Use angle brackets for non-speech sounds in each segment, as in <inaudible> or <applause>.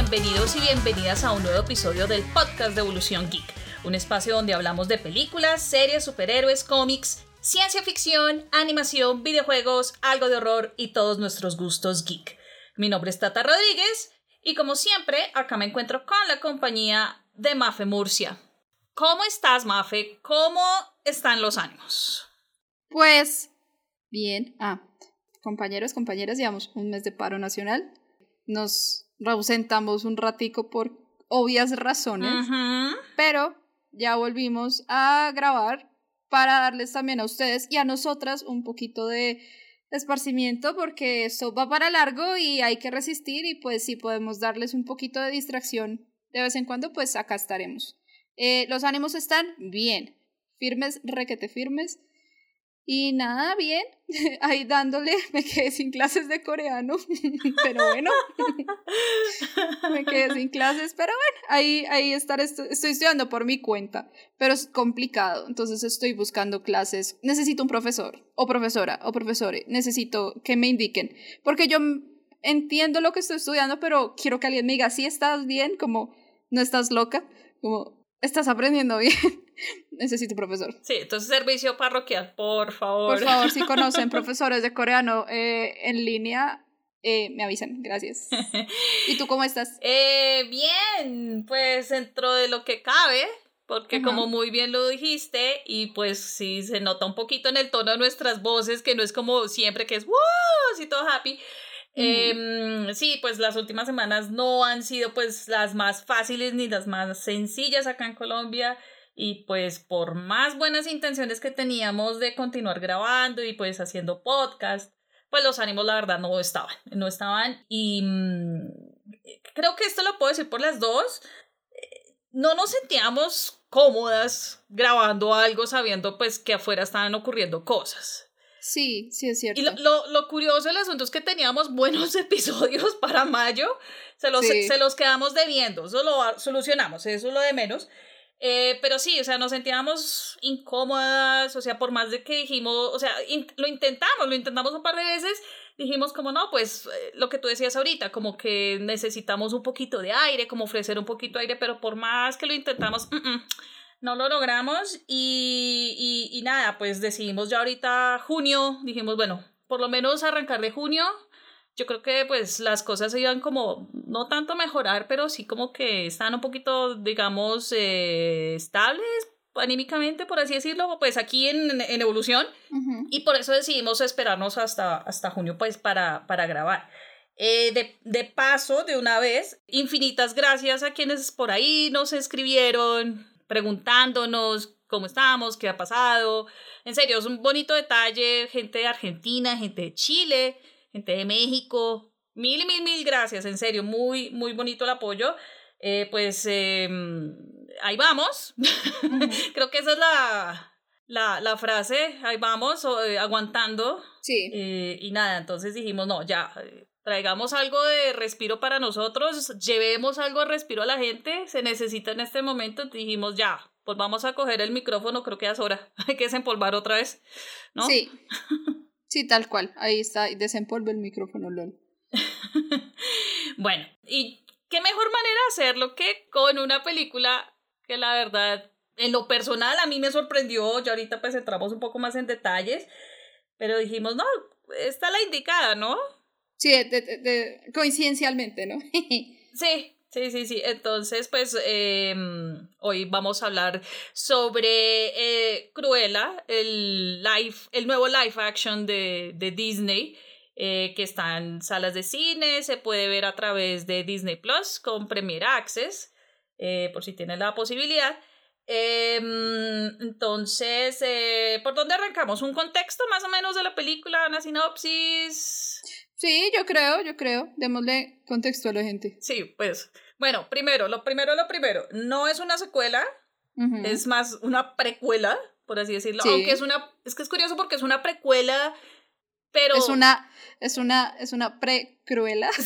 bienvenidos y bienvenidas a un nuevo episodio del podcast de Evolución Geek, un espacio donde hablamos de películas, series, superhéroes, cómics, ciencia ficción, animación, videojuegos, algo de horror y todos nuestros gustos geek. Mi nombre es Tata Rodríguez y como siempre acá me encuentro con la compañía de Mafe Murcia. ¿Cómo estás, Mafe? ¿Cómo están los ánimos? Pues bien. Ah, compañeros, compañeras, llevamos un mes de paro nacional. Nos ausentamos un ratico por obvias razones, pero ya volvimos a grabar para darles también a ustedes y a nosotras un poquito de esparcimiento porque esto va para largo y hay que resistir y pues si podemos darles un poquito de distracción de vez en cuando, pues acá estaremos. Eh, los ánimos están bien, firmes, requete firmes. Y nada, bien, <laughs> ahí dándole, <laughs> me quedé sin clases de coreano, <laughs> pero bueno, me quedé sin clases, pero bueno, ahí, ahí estar, estoy estudiando por mi cuenta, pero es complicado, entonces estoy buscando clases, necesito un profesor, o profesora, o profesore, necesito que me indiquen, porque yo entiendo lo que estoy estudiando, pero quiero que alguien me diga, si estás bien, como, no estás loca, como, estás aprendiendo bien. Necesito profesor. Sí, entonces servicio parroquial, por favor. Por favor, si conocen <laughs> profesores de coreano eh, en línea, eh, me avisan, gracias. ¿Y tú cómo estás? <laughs> Eh, bien, pues dentro de lo que cabe, porque como muy bien lo dijiste, y pues sí se nota un poquito en el tono de nuestras voces, que no es como siempre que es ¡wow! así todo happy. Em, sí, pues las últimas semanas no han sido pues las más fáciles ni las más sencillas acá en Colombia y pues por más buenas intenciones que teníamos de continuar grabando y pues haciendo podcast, pues los ánimos la verdad no estaban, no estaban y mm, creo que esto lo puedo decir por las dos, no nos sentíamos cómodas grabando algo sabiendo pues que afuera estaban ocurriendo cosas. Sí, sí es cierto. Y lo, lo, curioso del asunto es que teníamos buenos <laughs> episodios para mayo, se los, se los quedamos debiendo, eso lo solucionamos, eso es lo de menos. Eh, pero sí, o sea, nos sentíamos incómodas, o sea, por más de que dijimos, o sea, lo intentamos, lo intentamos un par de veces, dijimos como no, pues eh, lo que tú decías ahorita, como que necesitamos un poquito de aire, como ofrecer un poquito de aire, pero por más que lo intentamos, no lo logramos y, y, y, nada, pues decidimos ya ahorita junio, dijimos, bueno, por lo menos arrancar de junio, yo creo que pues las cosas se iban como, no tanto a mejorar, pero sí como que están un poquito, digamos, eh, estables anímicamente, por así decirlo, pues aquí en, en evolución y por eso decidimos esperarnos hasta, hasta junio pues para, para grabar. Eh, de, de, paso, de una vez, infinitas gracias a quienes por ahí nos escribieron, preguntándonos cómo estamos, qué ha pasado. En serio, es un bonito detalle, gente de Argentina, gente de Chile, gente de México. Mil, mil, mil gracias, en serio, muy, muy bonito el apoyo. Eh, pues em, ahí vamos. <laughs> Creo que esa es la, la, la frase, ahí vamos, eh, aguantando. Sí. Eh, y nada, entonces dijimos, no, ya, traigamos algo de respiro para nosotros, llevemos algo de respiro a la gente, se necesita en este momento, dijimos ya, pues vamos a coger el micrófono, creo que ya es hora, <laughs> hay que desempolvar otra vez, ¿no? Sí, <laughs> sí, tal cual, ahí está, desempolve el micrófono, LOL. <laughs> bueno, y qué mejor manera de hacerlo que con una película que la verdad, en lo personal a mí me sorprendió, ya ahorita pues entramos un poco más en detalles, pero dijimos, no, está la indicada, ¿no? Sí, de, coincidencialmente, ¿no? <laughs> sí, sí, sí, sí. Entonces, pues em, hoy vamos a hablar sobre eh, Cruella, el, live, el nuevo live action de, de Disney. Eh, que está en salas de cine, se puede ver a través de Disney Plus con Premier Access, eh, por si tienen la posibilidad. Em, entonces, ¿por dónde arrancamos? ¿Un contexto más o menos de la película? ¿Una sinopsis? Sí, yo creo, yo creo. Démosle contexto a la gente. Sí, pues. Bueno, primero, lo primero, lo primero. No es una secuela, es más una precuela, por así decirlo. Aunque es una. Es que es curioso porque es una precuela, pero. Es una. Es una. Es una pre-cruela. <laughs> <laughs>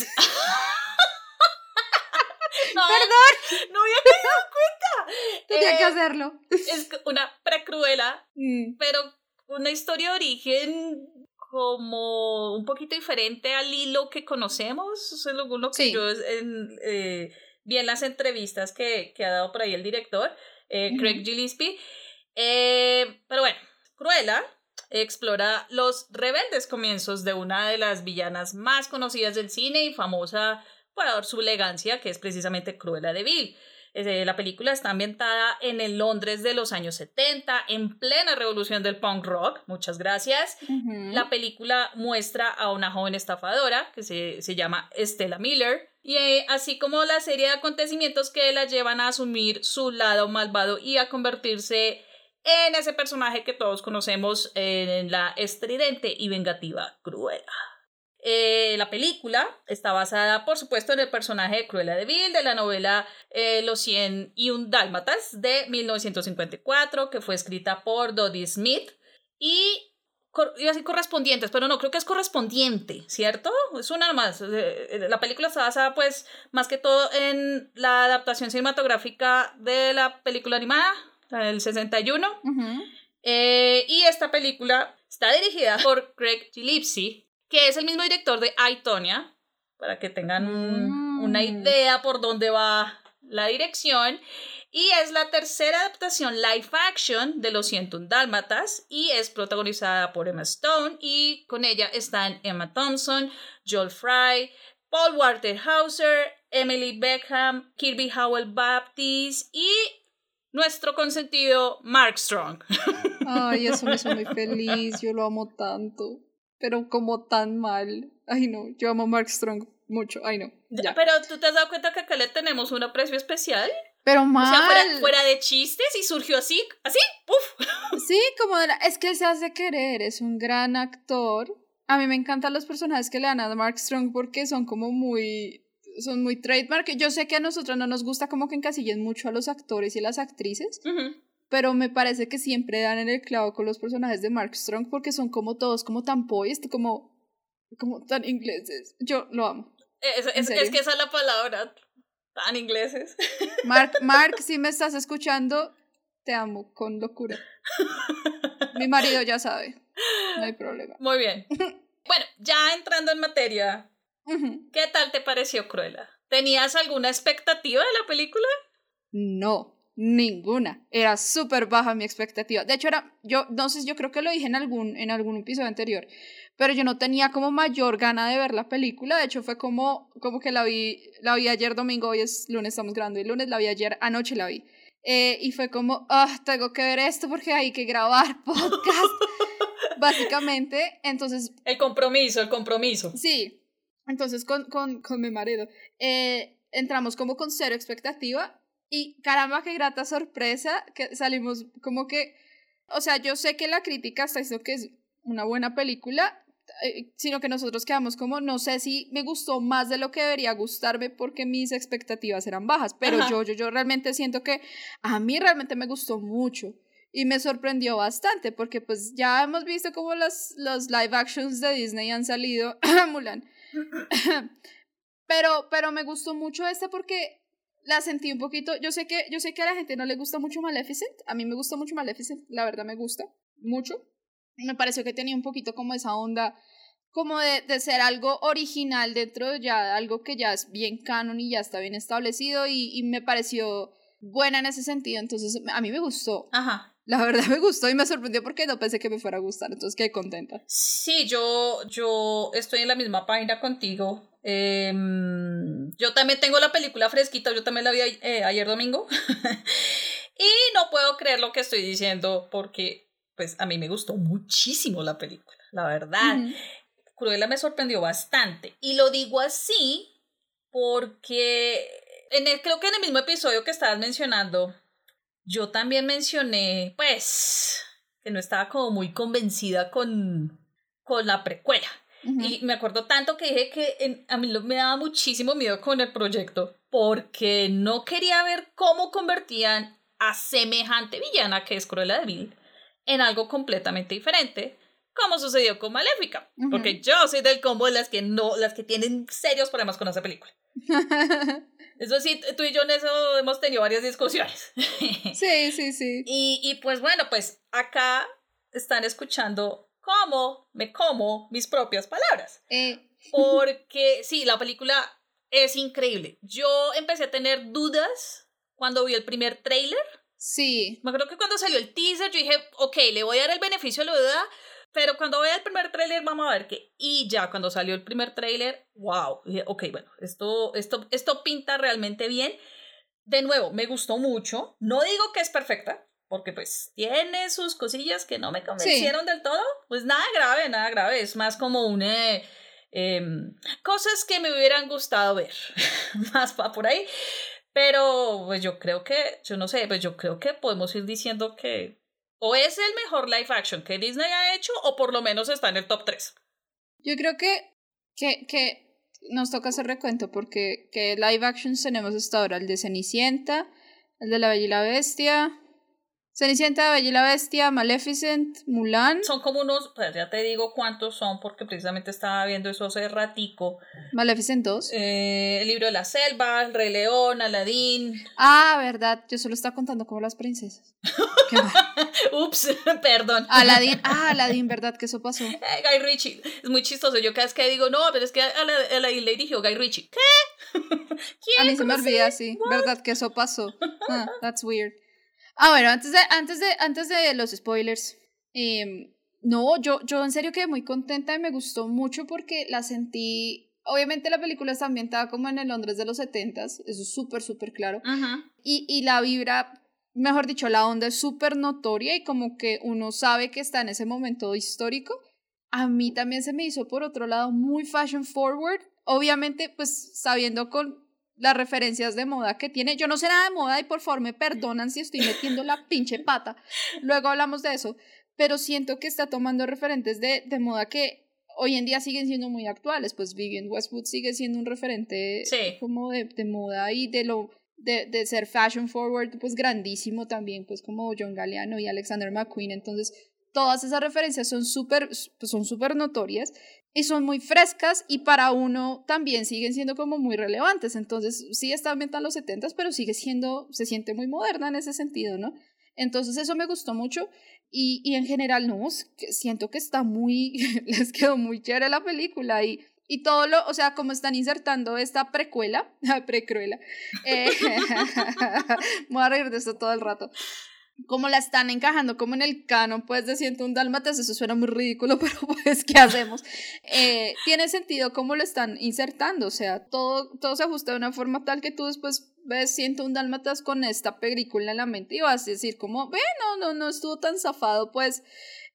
Perdón. No había dado cuenta. <laughs> Tenía que eh, hacerlo. Es una precruela, mm. pero una historia de origen como un poquito diferente al hilo que conocemos. Eso es lo que yo eh, vi en las entrevistas que, que, ha dado por ahí el director, eh, Craig Gillespie. Eh, pero bueno, Cruella explora los rebeldes comienzos de una de las villanas más conocidas del cine y famosa por su elegancia, que es precisamente Cruella de Vil. La película está ambientada en el Londres de los años 70, en plena revolución del punk rock. Muchas gracias. La película muestra a una joven estafadora que se, se llama Stella Miller, y eh, así como la serie de acontecimientos que la llevan a asumir su lado malvado y a convertirse en ese personaje que todos conocemos en la estridente y vengativa Cruella. Eh, la película está basada, por supuesto, en el personaje de Cruella de Vil de la novela eh, Los 100 y un Dálmatas de 1954, que fue escrita por Dodie Smith. Y iba a correspondientes, pero no, creo que es correspondiente, ¿cierto? Es una más. Eh, la película está basada, pues, más que todo en la adaptación cinematográfica de la película animada, del 61. y esta película está dirigida por Craig Gillespie, que es el mismo director de Aitonia, para que tengan una mm. idea por dónde va la dirección. Y es la tercera adaptación live action de Los 101 Dálmatas y es protagonizada por Emma Stone y con ella están Emma Thompson, Joel Fry, Paul Walter Hauser, Emily Beckham, Kirby Howell Baptiste y nuestro consentido Mark Strong. <laughs> Ay, eso me hizo muy feliz, yo lo amo tanto pero como tan mal. Ay, no, yo amo a Mark Strong mucho. Ay, no. Ya. Pero tú te has dado cuenta que acá le tenemos un aprecio especial. Pero mal. O sea, fuera, de chistes y surgió así, así, ¡puf! <laughs> Sí, como de la, es que él se hace querer, es un gran actor. A mí me encantan los personajes que le dan a Mark Strong porque son como muy, son muy trademark. Yo sé que a nosotros no nos gusta como que encasillen mucho a los actores y a las actrices, pero me parece que siempre dan en el clavo con los personajes de Mark Strong porque son como todos como tan poised, como, como tan ingleses. Yo lo amo. Es, es, que esa es la palabra, tan ingleses. <laughs> Mark, Mark, si me estás escuchando, te amo con locura. <laughs> Mi marido ya sabe, no hay problema. Muy bien. <laughs> Bueno, ya entrando en materia, ¿qué tal te pareció Cruella? ¿Tenías alguna expectativa de la película? No, Ninguna. Era súper baja mi expectativa. De hecho, era, yo, sé, yo creo que lo dije en algún, en algún episodio anterior, pero yo no tenía como mayor gana de ver la película. De hecho, fue como, como que la vi, la vi ayer domingo, hoy es lunes, estamos grabando, y lunes la vi ayer, anoche la vi. Eh, y fue como, ah, tengo que ver esto porque hay que grabar <laughs> podcast. <laughs> Básicamente, entonces... El compromiso, el compromiso. Sí. Entonces, con, con, con mi marido, eh, entramos como con cero expectativa y caramba, qué grata sorpresa que salimos como que, o sea, yo sé que la crítica está diciendo que es una buena película, eh, sino que nosotros quedamos como, no sé si me gustó más de lo que debería gustarme porque mis expectativas eran bajas, pero yo, yo, yo realmente siento que a mí realmente me gustó mucho y me sorprendió bastante porque pues ya hemos visto cómo los, los live actions de Disney han salido, <coughs> Mulan, <coughs> <coughs> pero, pero me gustó mucho esta porque la sentí un poquito, yo sé que yo sé que a la gente no le gusta mucho Maleficent, a mí me gusta mucho Maleficent, la verdad me gusta mucho. Me pareció que tenía un poquito como esa onda como de, de ser algo original dentro de ya algo que ya es bien canon y ya está bien establecido y, y me pareció buena en ese sentido, entonces a mí me gustó. Ajá. La verdad me gustó y me sorprendió porque no pensé que me fuera a gustar, entonces quedé contenta. Sí, yo, yo estoy en la misma página contigo. Em, yo también tengo la película fresquita, yo también la vi eh, ayer domingo. <laughs> y no puedo creer lo que estoy diciendo porque pues a mí me gustó muchísimo la película, la verdad. Cruella me sorprendió bastante. Y lo digo así porque en el, creo que en el mismo episodio que estabas mencionando, yo también mencioné, pues, que no estaba como muy convencida con, con la precuela. Y me acuerdo tanto que dije que a mí me daba muchísimo miedo con el proyecto porque no quería ver cómo convertían a semejante villana que es Cruella de Vil en algo completamente diferente, como sucedió con Maléfica. Porque yo soy del combo de las que no, las que tienen serios problemas con esa película. <laughs> Eso sí, tú y yo en eso hemos tenido varias discusiones. <laughs> Sí, sí, sí. Y, y pues bueno, pues acá están escuchando cómo me como mis propias palabras. Eh. Porque sí, la película es increíble. Yo empecé a tener dudas cuando vi el primer tráiler. Sí. Me acuerdo que cuando salió el teaser yo dije, ok, le voy a dar el beneficio de la duda, pero cuando vea el primer tráiler vamos a ver qué. Y ya cuando salió el primer tráiler, wow, ok, bueno, esto, esto, esto pinta realmente bien. De nuevo, me gustó mucho. No digo que es perfecta, porque pues tiene sus cosillas que no me convencieron del todo. Pues nada grave, nada grave. Es más como un... Eh, em, cosas que me hubieran gustado ver. <laughs> más para por ahí. Pero pues yo creo que, yo no sé, pues yo creo que podemos ir diciendo que o es el mejor live action que Disney ha hecho o por lo menos está en el top 3. Yo creo que, que, que nos toca hacer recuento porque que live actions tenemos hasta ahora el de Cenicienta, el de La Bella y la Bestia, Cenicienta, Bella y la Bestia, Maleficent, Mulan. Son como unos, pues ya te digo cuántos son porque precisamente estaba viendo eso hace ratico. Maleficent 2. Eh, el libro de la selva, el Rey León, Aladín. Ah, verdad, yo solo estaba contando como las princesas. <laughs> Ups, <laughs> perdón. Aladín, ah, Aladín, verdad que eso pasó. <laughs> Eh, Guy Ritchie, es muy chistoso. Yo cada vez que digo, no, pero es que Aladín le dijo Guy Ritchie. ¿Qué? ¿Quién? A mí se me olvida, sí. Verdad que eso pasó. Ah, that's weird. Ah, bueno, antes de, antes de, antes de los spoilers, em, no, yo, yo en serio quedé muy contenta y me gustó mucho porque la sentí. Obviamente la película está ambientada como en el Londres de los 70 eso es súper, súper claro. y, y la vibra, mejor dicho, la onda es súper notoria y como que uno sabe que está en ese momento histórico. A mí también se me hizo, por otro lado, muy fashion forward. Obviamente, pues sabiendo con las referencias de moda que tiene. Yo no sé nada de moda y por favor me perdonan si estoy metiendo la pinche pata. Luego hablamos de eso. Pero siento que está tomando referentes de, de moda que hoy en día siguen siendo muy actuales. Pues Vivian Westwood sigue siendo un referente como de, de, moda y de lo de, de, ser fashion forward, pues grandísimo también, pues como John Galliano y Alexander McQueen. Entonces, todas esas referencias son súper pues son súper notorias y son muy frescas y para uno también siguen siendo como muy relevantes. Entonces, sí está ambientada en los 70 pero sigue siendo, se siente muy moderna en ese sentido, ¿no? Entonces, eso me gustó mucho y, y en general, no, siento que está muy, <laughs> les quedó muy chévere la película y, y todo lo, o sea, como están insertando esta precuela, <laughs> precruela, eh, <laughs> voy a reír de esto todo el rato como la están encajando como en el canon pues de siento un Dálmatas, eso suena muy ridículo, <laughs> pero pues ¿qué hacemos? Eh, tiene sentido cómo lo están insertando, o sea, todo, todo se ajusta de una forma tal que tú después ves siento un Dálmatas con esta película en la mente y vas a decir como, ve, no, no, no estuvo tan zafado pues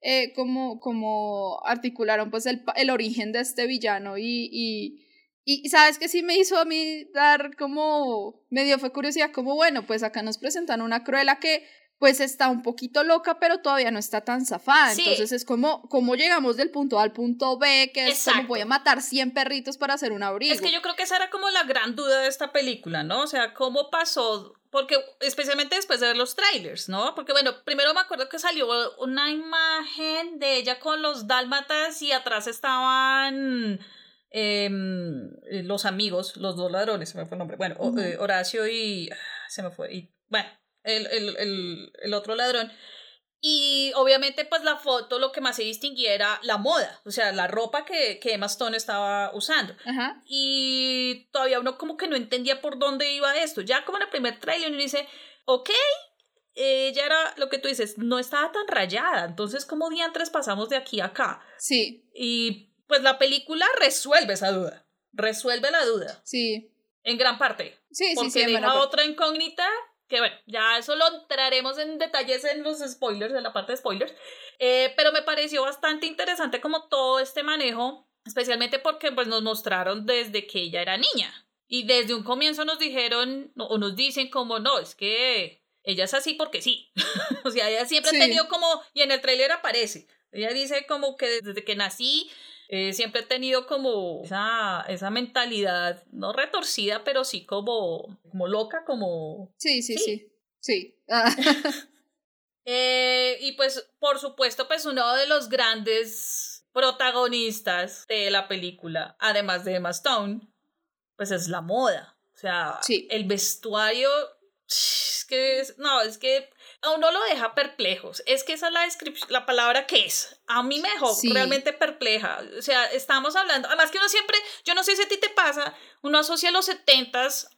eh, como, como articularon pues el, el origen de este villano y, y y sabes que sí me hizo a mí dar como medio fue curiosidad, como bueno, pues acá nos presentan una cruela que pues está un poquito loca, pero todavía no está tan zafada. Entonces es como, como llegamos del punto A al punto B, que es como voy a matar 100 perritos para hacer un abrigo. Es que yo creo que esa era como la gran duda de esta película, ¿no? O sea, ¿cómo pasó? Porque especialmente después de ver los trailers, ¿no? Porque bueno, primero me acuerdo que salió una imagen de ella con los dálmatas y atrás estaban... Em, los amigos, los dos ladrones, se me fue el nombre. Bueno, eh, Horacio y. Ah, se me fue. Y, bueno, el, el, el, el otro ladrón. Y obviamente, pues la foto lo que más se distinguía era la moda, o sea, la ropa que, que Emma Stone estaba usando. Y todavía uno como que no entendía por dónde iba esto. Ya como en el primer trailer uno dice, ok, ella era lo que tú dices, no estaba tan rayada. Entonces, ¿cómo diantres pasamos de aquí a acá? Sí. Y pues la película resuelve esa duda. Resuelve la duda. Sí. En gran parte. Sí, porque sí, sí. deja otra incógnita que bueno, ya eso lo entraremos en detalles en los spoilers, en la parte de spoilers, eh, pero me pareció bastante interesante como todo este manejo, especialmente porque pues nos mostraron desde que ella era niña. Y desde un comienzo nos dijeron o nos dicen como no, es que ella es así porque sí, <laughs> o sea, ella siempre ha tenido como, y en el tráiler aparece, ella dice como que desde que nací eh, siempre he tenido como esa, esa mentalidad, no retorcida, pero sí como, como loca, como... Sí, sí, sí. Sí. <laughs> Eh, y pues, por supuesto, pues uno de los grandes protagonistas de la película, además de Emma Stone, pues es la moda. O sea, el vestuario, es que, no, es que a uno lo deja perplejos. Es que esa es la descripción, la palabra que es. A mí me dejó realmente perpleja. O sea, estamos hablando, además que uno siempre, yo no sé si a ti te pasa, uno asocia los setentas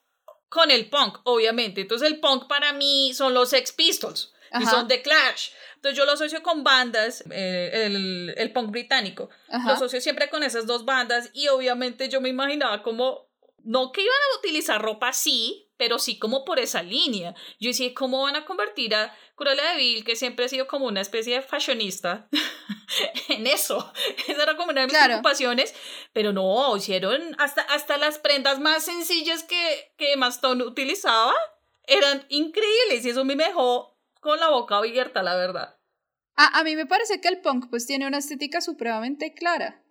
con el punk, obviamente. Entonces el punk para mí son los Sex Pistols y son The Clash. Entonces yo lo asocio con bandas, eh, el, el, punk británico. Lo asocio siempre con esas dos bandas y obviamente yo me imaginaba como, no que iban a utilizar ropa así, pero sí como por esa línea. Yo decía, ¿cómo van a convertir a Cruella de Vil, que siempre ha sido como una especie de fashionista, <laughs> en eso? <laughs> Esa era como una de mis preocupaciones, pero no, hicieron hasta, hasta las prendas más sencillas que, que Maston utilizaba, eran increíbles y eso me dejó con la boca abierta, la verdad. A, a mí me parece que el punk pues tiene una estética supremamente clara.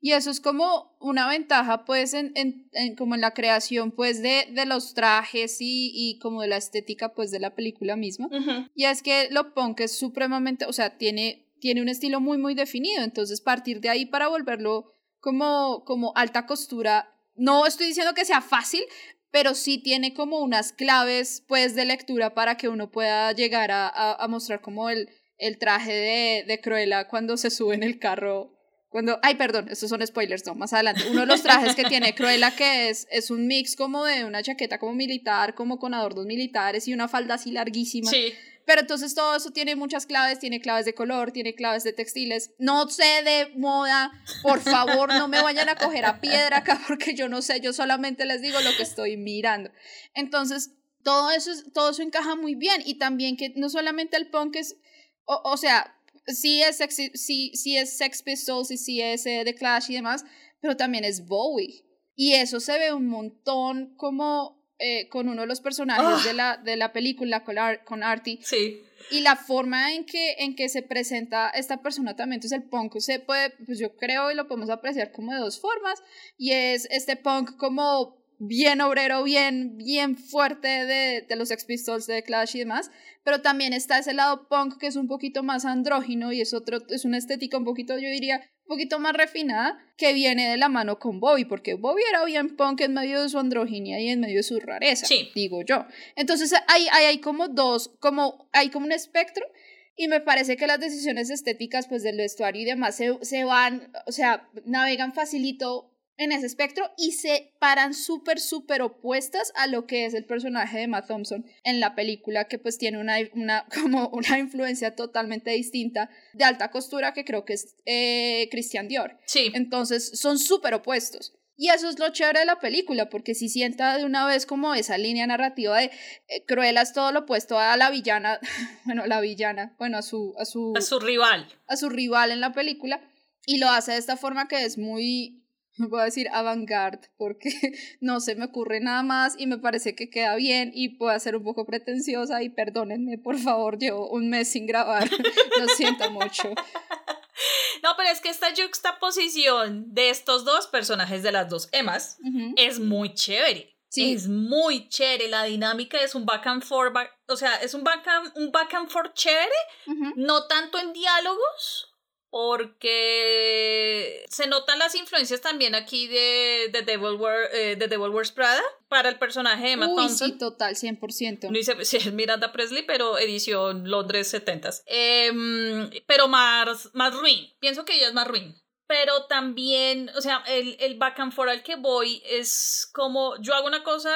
Y eso es como una ventaja, pues, en, en, en como en la creación, pues, de, de los trajes y, y, como de la estética, pues, de la película misma. Y es que lo punk es supremamente, o sea, tiene, tiene un estilo muy, muy definido. Entonces, partir de ahí para volverlo como, como alta costura, no estoy diciendo que sea fácil, pero sí tiene como unas claves pues de lectura para que uno pueda llegar a, a, mostrar como el, el traje de, de Cruella cuando se sube en el carro. Cuando, ay, perdón, estos son spoilers, no, más adelante. Uno de los trajes que tiene Cruella que es, es un mix como de una chaqueta como militar, como con adornos militares y una falda así larguísima. Sí. Pero entonces todo eso tiene muchas claves, tiene claves de color, tiene claves de textiles. No sé de moda, por favor, no me vayan a coger a piedra acá <laughs> porque yo no sé, yo solamente les digo lo que estoy mirando. Entonces, todo eso, todo eso encaja muy bien y también que no solamente el punk es, o, sea, sí es, sí, sí es Sex Pistols y sí es eh, The Clash y demás, pero también es Bowie. Y eso se ve un montón como eh, con uno de los personajes de, ah. la, de la película, con, con Artie. Sí. Y la forma en que, en que se presenta esta persona también, entonces el punk se puede, pues yo creo y lo podemos apreciar como de dos formas, y es este punk como bien obrero, bien, bien fuerte de, de los Sex Pistols, de Clash y demás, pero también está ese lado punk que es un poquito más andrógino y es otro, es una estética un poquito, yo diría, un poquito más refinada que viene de la mano con Bobby, porque Bobby era bien punk en medio de su androginia y en medio de su rareza, digo yo. Entonces hay, hay, hay como dos, como, hay como un espectro y me parece que las decisiones estéticas pues del vestuario y demás se, se van, o sea, navegan facilito en ese espectro y se paran súper, súper opuestas a lo que es el personaje de Matt Thompson en la película, que pues tiene una, una, <laughs> como una influencia totalmente distinta de alta costura que creo que es eh, Christian Dior. Sí. Entonces son súper opuestos. Y eso es lo chévere de la película, porque si sienta de una vez como esa línea narrativa de eh, Cruella es todo lo opuesto a la villana, <laughs> bueno, la villana, bueno, a su, a su... A su rival. A su rival en la película. Y lo hace de esta forma que es muy <laughs> voy a decir avant-garde porque <laughs> no se me ocurre nada más y me parece que queda bien y puede ser un poco pretenciosa y perdónenme, por favor, llevo un mes sin grabar, <laughs> lo siento mucho. No, pero es que esta juxtaposición de estos dos personajes de las dos Emmas es muy chévere. Sí. Es muy chévere, la dinámica es un back and forth, o sea, es un back and, un back and forth chévere, no tanto en diálogos, porque se notan las influencias también aquí de, de, Devil, eh, de Devil Wears Prada para el personaje de Emma Uy, Sí, total, 100%. Dice, <laughs> sí, es Miranda Presley, pero edición Londres 70s. Em, pero más, más ruin. Pienso que ella es más ruin. Pero también, o sea, el, el back and forth al que voy es como yo hago una cosa,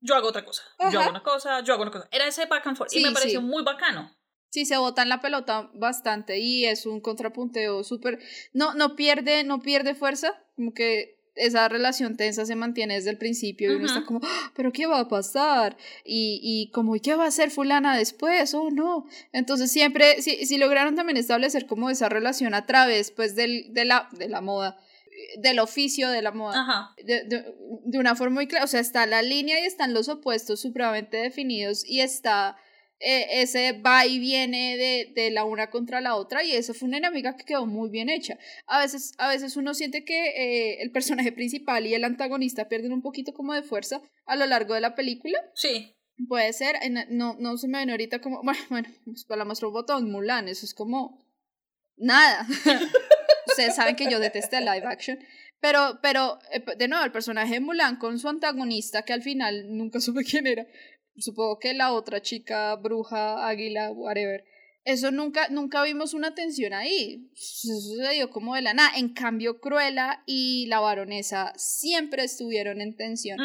yo hago otra cosa. Yo hago una cosa, yo hago una cosa. Era ese back and forth y me pareció muy bacano. Sí, se botan la pelota bastante y es un contrapunteo súper... No, no, pierde, no pierde fuerza, como que esa relación tensa se mantiene desde el principio y uno está como, ah, pero ¿qué va a pasar? Y, y como, ¿y qué va a hacer fulana después? Oh, no. Entonces siempre, si, si lograron también establecer como esa relación a través, pues, del, de, la, de la moda, del oficio de la moda, De, de, de una forma muy clara, o sea, está la línea y están los opuestos supremamente definidos y está eh, ese va y viene de, de, la una contra la otra y eso fue una dinámica que quedó muy bien hecha. A veces, a veces uno siente que eh, el personaje principal y el antagonista pierden un poquito como de fuerza a lo largo de la película. Sí. Puede ser, no, no se me ven ahorita como, bueno, bueno, pues para la muestra botón, Mulan, eso es como nada. <laughs> Ustedes saben que yo detesté el live action. Pero, pero, eh, de nuevo, el personaje de Mulan con su antagonista, que al final nunca supe quién era, supongo que la otra chica, bruja, águila, whatever, eso nunca, nunca vimos una tensión ahí. Eso sucedió como de la nada. En cambio, Cruella y la baronesa siempre estuvieron en tensión.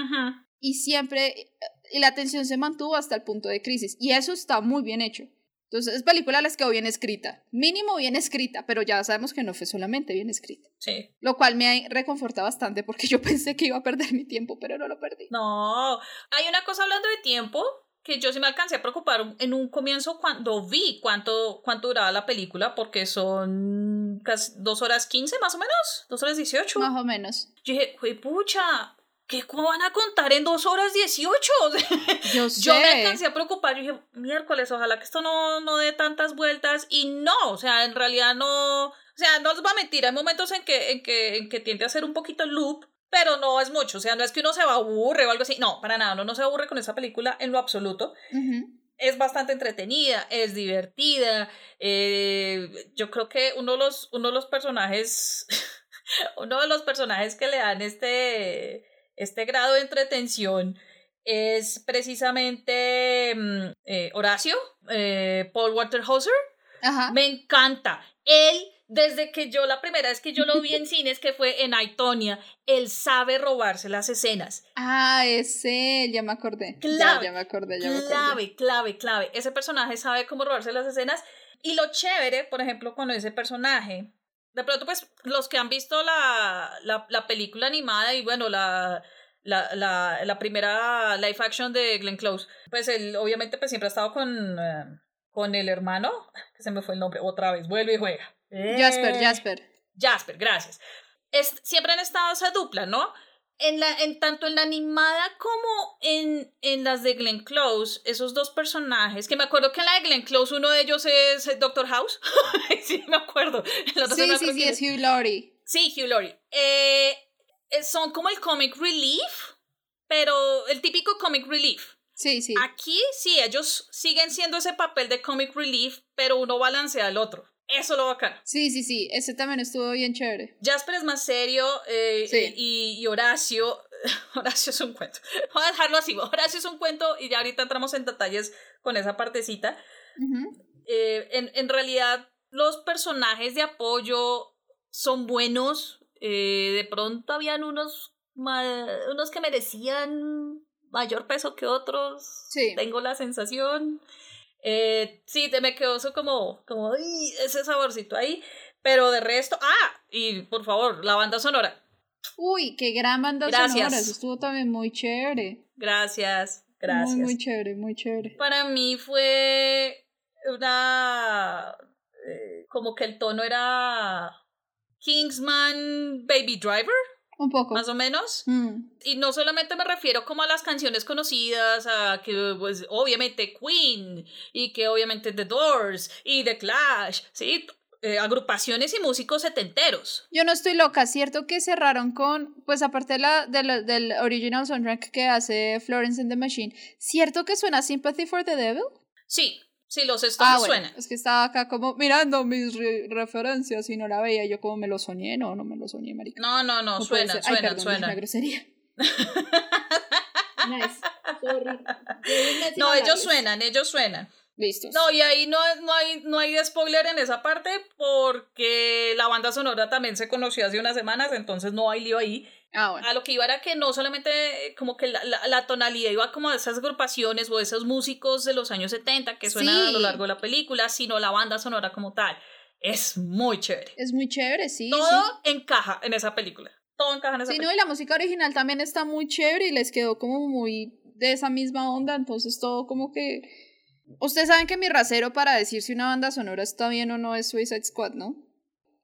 Y siempre, y la tensión se mantuvo hasta el punto de crisis. Y eso está muy bien hecho. Entonces, es película les quedó bien escrita. Mínimo bien escrita, pero ya sabemos que no fue solamente bien escrita. Sí. Lo cual me reconforta bastante porque yo <laughs> pensé que iba a perder mi tiempo, pero no lo perdí. No, hay una cosa hablando de tiempo que yo sí me alcancé a preocupar en un comienzo cuando vi cuánto, cuánto duraba la película, porque son casi dos horas quince más o menos, dos horas dieciocho. Más o menos. Yo dije, pucha, ¿qué van a contar en dos horas dieciocho? <laughs> Yo sé. <laughs> Yo me alcancé a preocupar, yo dije, miércoles, ojalá que esto no, no dé tantas vueltas, y no, o sea, en realidad no, o sea, no les va a mentir, hay momentos en que, en que, en que tiende a ser un poquito el loop, pero no es mucho, o sea, no es que uno se va a aburre o algo así, no, para nada, uno no se aburre con esa película en lo absoluto. Es bastante entretenida, es divertida. Eh, yo creo que uno de los, uno de los personajes, <laughs> uno de los personajes que le dan este, este grado de entretención es precisamente mm, eh, Horacio, eh, Paul Waterhauser. Me encanta. Él desde que yo la primera vez que yo lo vi en <laughs> cines, que fue en Aitonia, él sabe robarse las escenas. Ah, ese, ya me acordé. Clave, ya, me acordé, ya clave, me acordé. clave, clave. Ese personaje sabe cómo robarse las escenas. Y lo chévere, por ejemplo, con ese personaje, de pronto, pues, los que han visto la, la, la película animada y bueno, la, la, la, la, primera live action de Glenn Close, pues él obviamente pues siempre ha estado con, eh, con el hermano, que se me fue el nombre, otra vez, vuelve y juega. Jasper, Jasper. Jasper, gracias. Es, siempre han estado esa dupla, ¿no? En la, en, tanto en la animada como en, en las de Glenn Close, esos dos personajes, que me acuerdo que en la de Glenn Close uno de ellos es Doctor House. <laughs> sí, me acuerdo. sí, sí, sí, es Hugh Laurie. Sí, Hugh Laurie. Eh, eh, son como el comic relief, pero el típico comic relief. Sí, sí. Aquí sí, ellos siguen siendo ese papel de comic relief, pero uno balancea al otro. Eso lo bacán. Sí, sí, sí, ese también estuvo bien chévere. Jasper es más serio eh, y, y, Horacio, <laughs> Horacio es un cuento. Voy a dejarlo así, Horacio es un cuento y ya ahorita entramos en detalles con esa partecita. Eh, en, en, realidad los personajes de apoyo son buenos, eh, de pronto habían unos, unos que merecían mayor peso que otros, sí. tengo la sensación. Eh, sí, te me quedó eso como, como ese saborcito ahí. Pero de resto, ah, y por favor, la banda sonora. Uy, qué gran banda sonora, eso estuvo también muy chévere. Gracias, gracias. Muy, muy chévere, muy chévere. Para mí fue una... Eh, como que el tono era Kingsman Baby Driver. Un poco. Más o menos. Mm. Y no solamente me refiero como a las canciones conocidas, a que pues obviamente Queen y que obviamente The Doors y The Clash, ¿sí? Eh, agrupaciones y músicos setenteros. Yo no estoy loca, ¿cierto que cerraron con, pues aparte de la, del original soundtrack que hace Florence and the Machine, ¿cierto que suena Sympathy for the Devil? Sí, Sí, los Stones ah, suenan. Es que estaba acá como mirando mis referencias y no la veía. Yo como me lo soñé, no, no me lo soñé, marica. No, no, no, suena, suena, suena. Una grosería. <laughs> nice. No, ellos suenan, ellos suenan. Listos. No, y ahí no, no, hay, no hay spoiler en esa parte porque la banda sonora también se conoció hace unas semanas, entonces no hay lío ahí. Ah, a lo que iba era que no solamente eh, como que la, la, tonalidad iba como de esas agrupaciones o de esos músicos de los años 70 que suenan a lo largo de la película, sino la banda sonora como tal. Es muy chévere. Es muy chévere, sí. Todo encaja en esa película. Todo encaja en esa película. Sí, no, y la música original también está muy chévere y les quedó como muy de esa misma onda, entonces todo como que... Ustedes saben que mi rasero para decir si una banda sonora está bien o no es Suicide Squad, ¿no?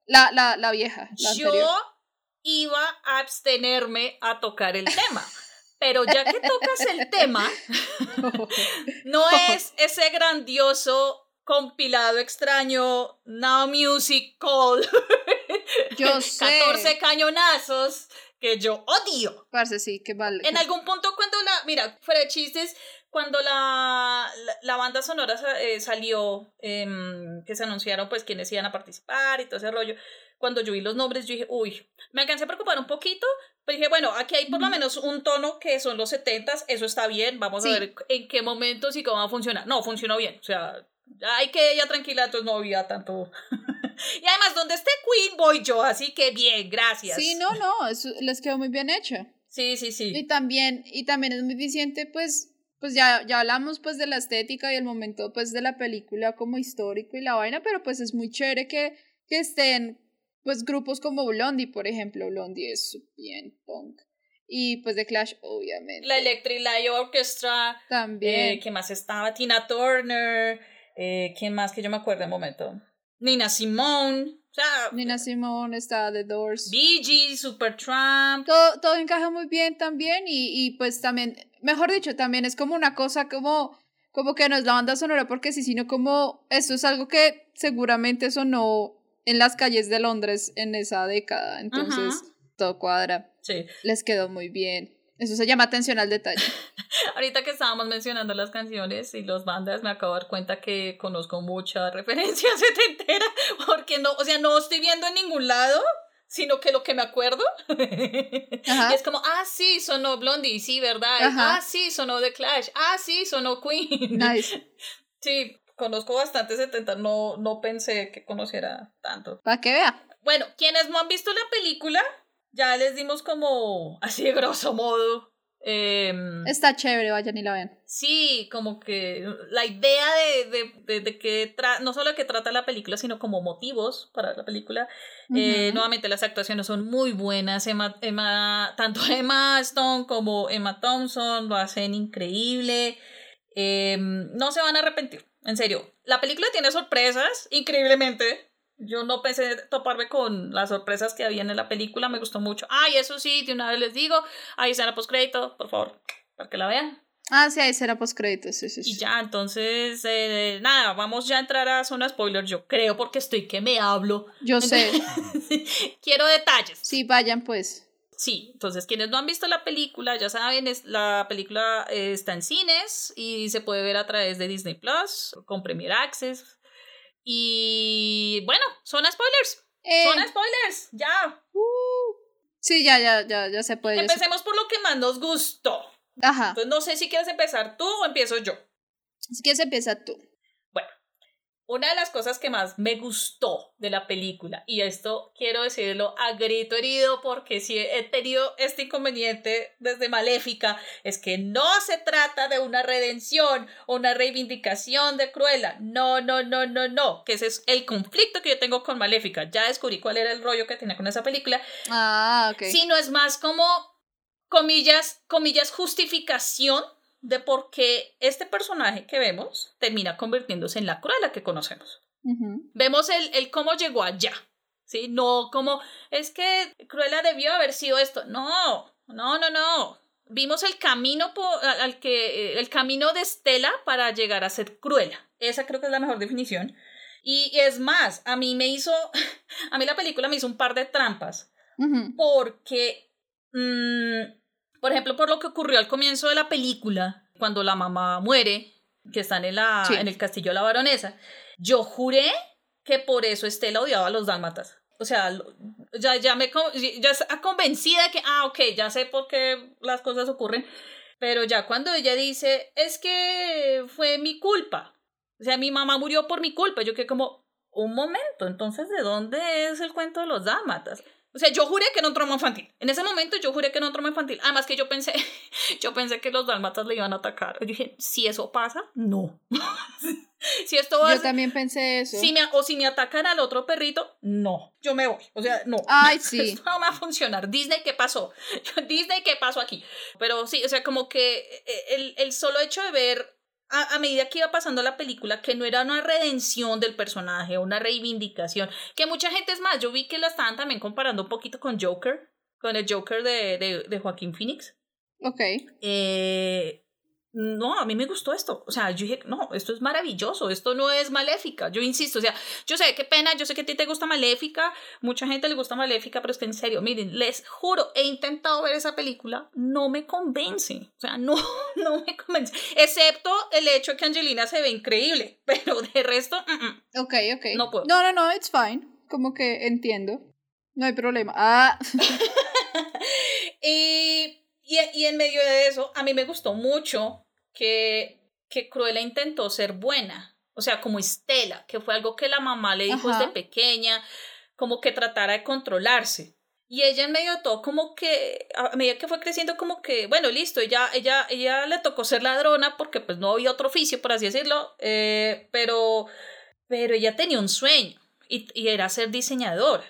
La, la, la vieja. La Yo iba a abstenerme a tocar el tema. Pero ya que tocas el tema, <laughs> no es ese grandioso compilado extraño Now Music Call. <laughs> Yo <laughs> sé. 14 cañonazos que yo odio. Parce, sí, que vale. En algún punto cuando la, mira, fuera de chistes, cuando la, la, banda sonora eh, salió, em, que se anunciaron pues quienes iban a participar y todo ese rollo, cuando yo vi los nombres, yo dije, uy, me alcancé a preocupar un poquito, pero dije, bueno, aquí hay por lo menos un tono que son los setentas, eso está bien, vamos a ver en qué momentos y cómo va a funcionar. No, funcionó bien, o sea, hay que ella tranquila, entonces no había tanto. <laughs> y además, donde esté Queen voy yo, así que bien, gracias. Sí, no, no, les quedó muy bien hecho. Sí, sí, sí. Y también, y también es muy eficiente, pues, pues ya, ya hablamos pues de la estética y el momento pues de la película como histórico y la vaina, pero pues es muy chévere que, que estén pues grupos como Blondie, por ejemplo, Blondie es bien punk. Y pues The Clash, obviamente. La Electric Light Orchestra. También. Eh, ¿Quién más estaba? Tina Turner. Eh, ¿Quién más que yo me acuerdo en momento? Nina Simone. O sea, Nina Simone está The Doors. Gees, Supertramp. Todo, todo encaja muy bien también y, y pues también, mejor dicho, también es como una cosa como, como que no es la banda sonora porque sí, sino como esto es algo que seguramente sonó en las calles de Londres en esa década. Entonces, todo cuadra. Sí. Les quedó muy bien. Eso se llama atención al detalle. <laughs> Ahorita que estábamos mencionando las canciones y los bandas, me acabo de dar cuenta que conozco mucha <laughs> referencia setentera, porque no, o sea, no estoy viendo en ningún lado, sino que lo que me acuerdo <laughs> es como, ah, sí, sonó Blondie, sí, ¿verdad? Ah, sí, sonó The Clash, ah, sí, sonó Queen. Nice. Sí, conozco bastante 70, no, no pensé que conociera tanto. Para que vea. Bueno, quienes no han visto la película, ya les dimos como así de grosso modo. Em, Está chévere, vayan y la vean. Sí, como que la idea de, de, de, que no solo que trata la película, sino como motivos para la película. Eh, nuevamente las actuaciones son muy buenas. Emma, Emma, tanto Emma Stone como Emma Thompson lo hacen increíble. Em, no se van a arrepentir, en serio. La película tiene sorpresas, increíblemente. Yo no pensé toparme con las sorpresas que había en la película, me gustó mucho. Ay, eso sí, de una vez les digo, ahí escena postcrédito, por favor, para que la vean. Ah, sí, ahí será postcrédito, sí, sí, Y ya, entonces, eh, nada, vamos ya a entrar a zona spoiler, yo creo, porque estoy que me hablo. Yo sé. <laughs> Quiero detalles. Sí, vayan pues. Sí, entonces quienes no han visto la película, ya saben, es, la película está en cines y se puede ver a través de Disney Plus, con Premier Access. Y bueno, son spoilers. Eh. Son spoilers, ya. Uh. Sí, ya, ya, ya, ya se puede. Empecemos por lo que más nos gustó. Ajá. Entonces no sé si quieres empezar tú o empiezo yo. Si quieres empieza tú. Una de las cosas que más me gustó de la película, y esto quiero decirlo a grito herido porque si he tenido este inconveniente desde Maléfica, es que no se trata de una redención o una reivindicación de Cruella. No, no, no, no, no. Que ese es el conflicto que yo tengo con Maléfica. Ya descubrí cuál era el rollo que tenía con esa película. Ah, ok. Sino es más como, comillas, comillas, justificación de por qué este personaje que vemos termina convirtiéndose en la Cruella que conocemos. Vemos el, el, cómo llegó allá, ¿sí? No como, es que Cruella debió haber sido esto. No, no, no, no. Vimos el camino por, al que, el camino de Estela para llegar a ser Cruella. Esa creo que es la mejor definición. Y, es más, a mí me hizo, <laughs> a mí la película me hizo un par de trampas. Porque... Mm, por ejemplo, por lo que ocurrió al comienzo de la película, cuando la mamá muere, que están en, la, en el castillo de la baronesa, yo juré que por eso Estela odiaba a los dálmatas. O sea, ya, ya me ya está convencida de que, ah, ok, ya sé por qué las cosas ocurren. Pero ya cuando ella dice, es que fue mi culpa. O sea, mi mamá murió por mi culpa. Yo que como, un momento, entonces, ¿de dónde es el cuento de los dálmatas? O sea, yo juré que era un trauma infantil. En ese momento yo juré que era un trauma infantil. Además que yo pensé, <laughs> yo pensé que los dalmatas le iban a atacar. Yo dije, si eso pasa, no. <laughs> si esto va Yo también pensé eso. Si me, o si me atacan al otro perrito, no. Yo me voy. O sea, no. Ay, <laughs> sí. Esto no va a funcionar. Disney, ¿qué pasó? Disney, ¿qué pasó aquí? Pero sí, o sea, como que eh, el, el solo hecho de ver a, medida que iba pasando la película, que no era una redención del personaje, una reivindicación, que mucha gente es más, yo vi que la estaban también comparando un poquito con Joker, con el Joker de, de, de Joaquín Phoenix. Ok. Eh, no, a mí me gustó esto. O sea, yo dije, no, esto es maravilloso, esto no es maléfica. Yo insisto, o sea, yo sé, qué pena, yo sé que a ti te gusta maléfica, mucha gente le gusta maléfica, pero es que en serio, miren, les juro, he intentado ver esa película, no me convence. O sea, no, <laughs> no me convence. Excepto el hecho que Angelina se ve increíble, <laughs> pero de resto, ok, ok. No puedo. No, no, no, it's fine. Como que entiendo. No hay problema. Ah. <laughs> y y, en medio de eso, a mí me gustó mucho que, que Cruella intentó ser buena, o sea, como Estela, que fue algo que la mamá le dijo desde pequeña, como que tratara de controlarse. Y ella en medio de todo, como que, a medida que fue creciendo, como que, bueno, listo, ella, ella, ella le tocó ser ladrona porque pues no había otro oficio, por así decirlo, eh, pero, pero ella tenía un sueño y, y era ser diseñadora.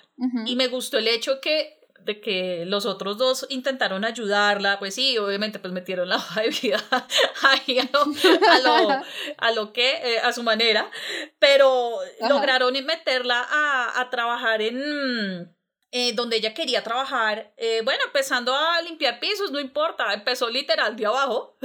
Y me gustó el hecho que de que los otros dos intentaron ayudarla, pues sí, obviamente pues metieron la hoja de vida <laughs> ahí a lo, a lo, que, eh, a su manera, pero lograron meterla a, a trabajar en... Eh, donde ella quería trabajar, eh, bueno, empezando a limpiar pisos, no importa, empezó literal de abajo.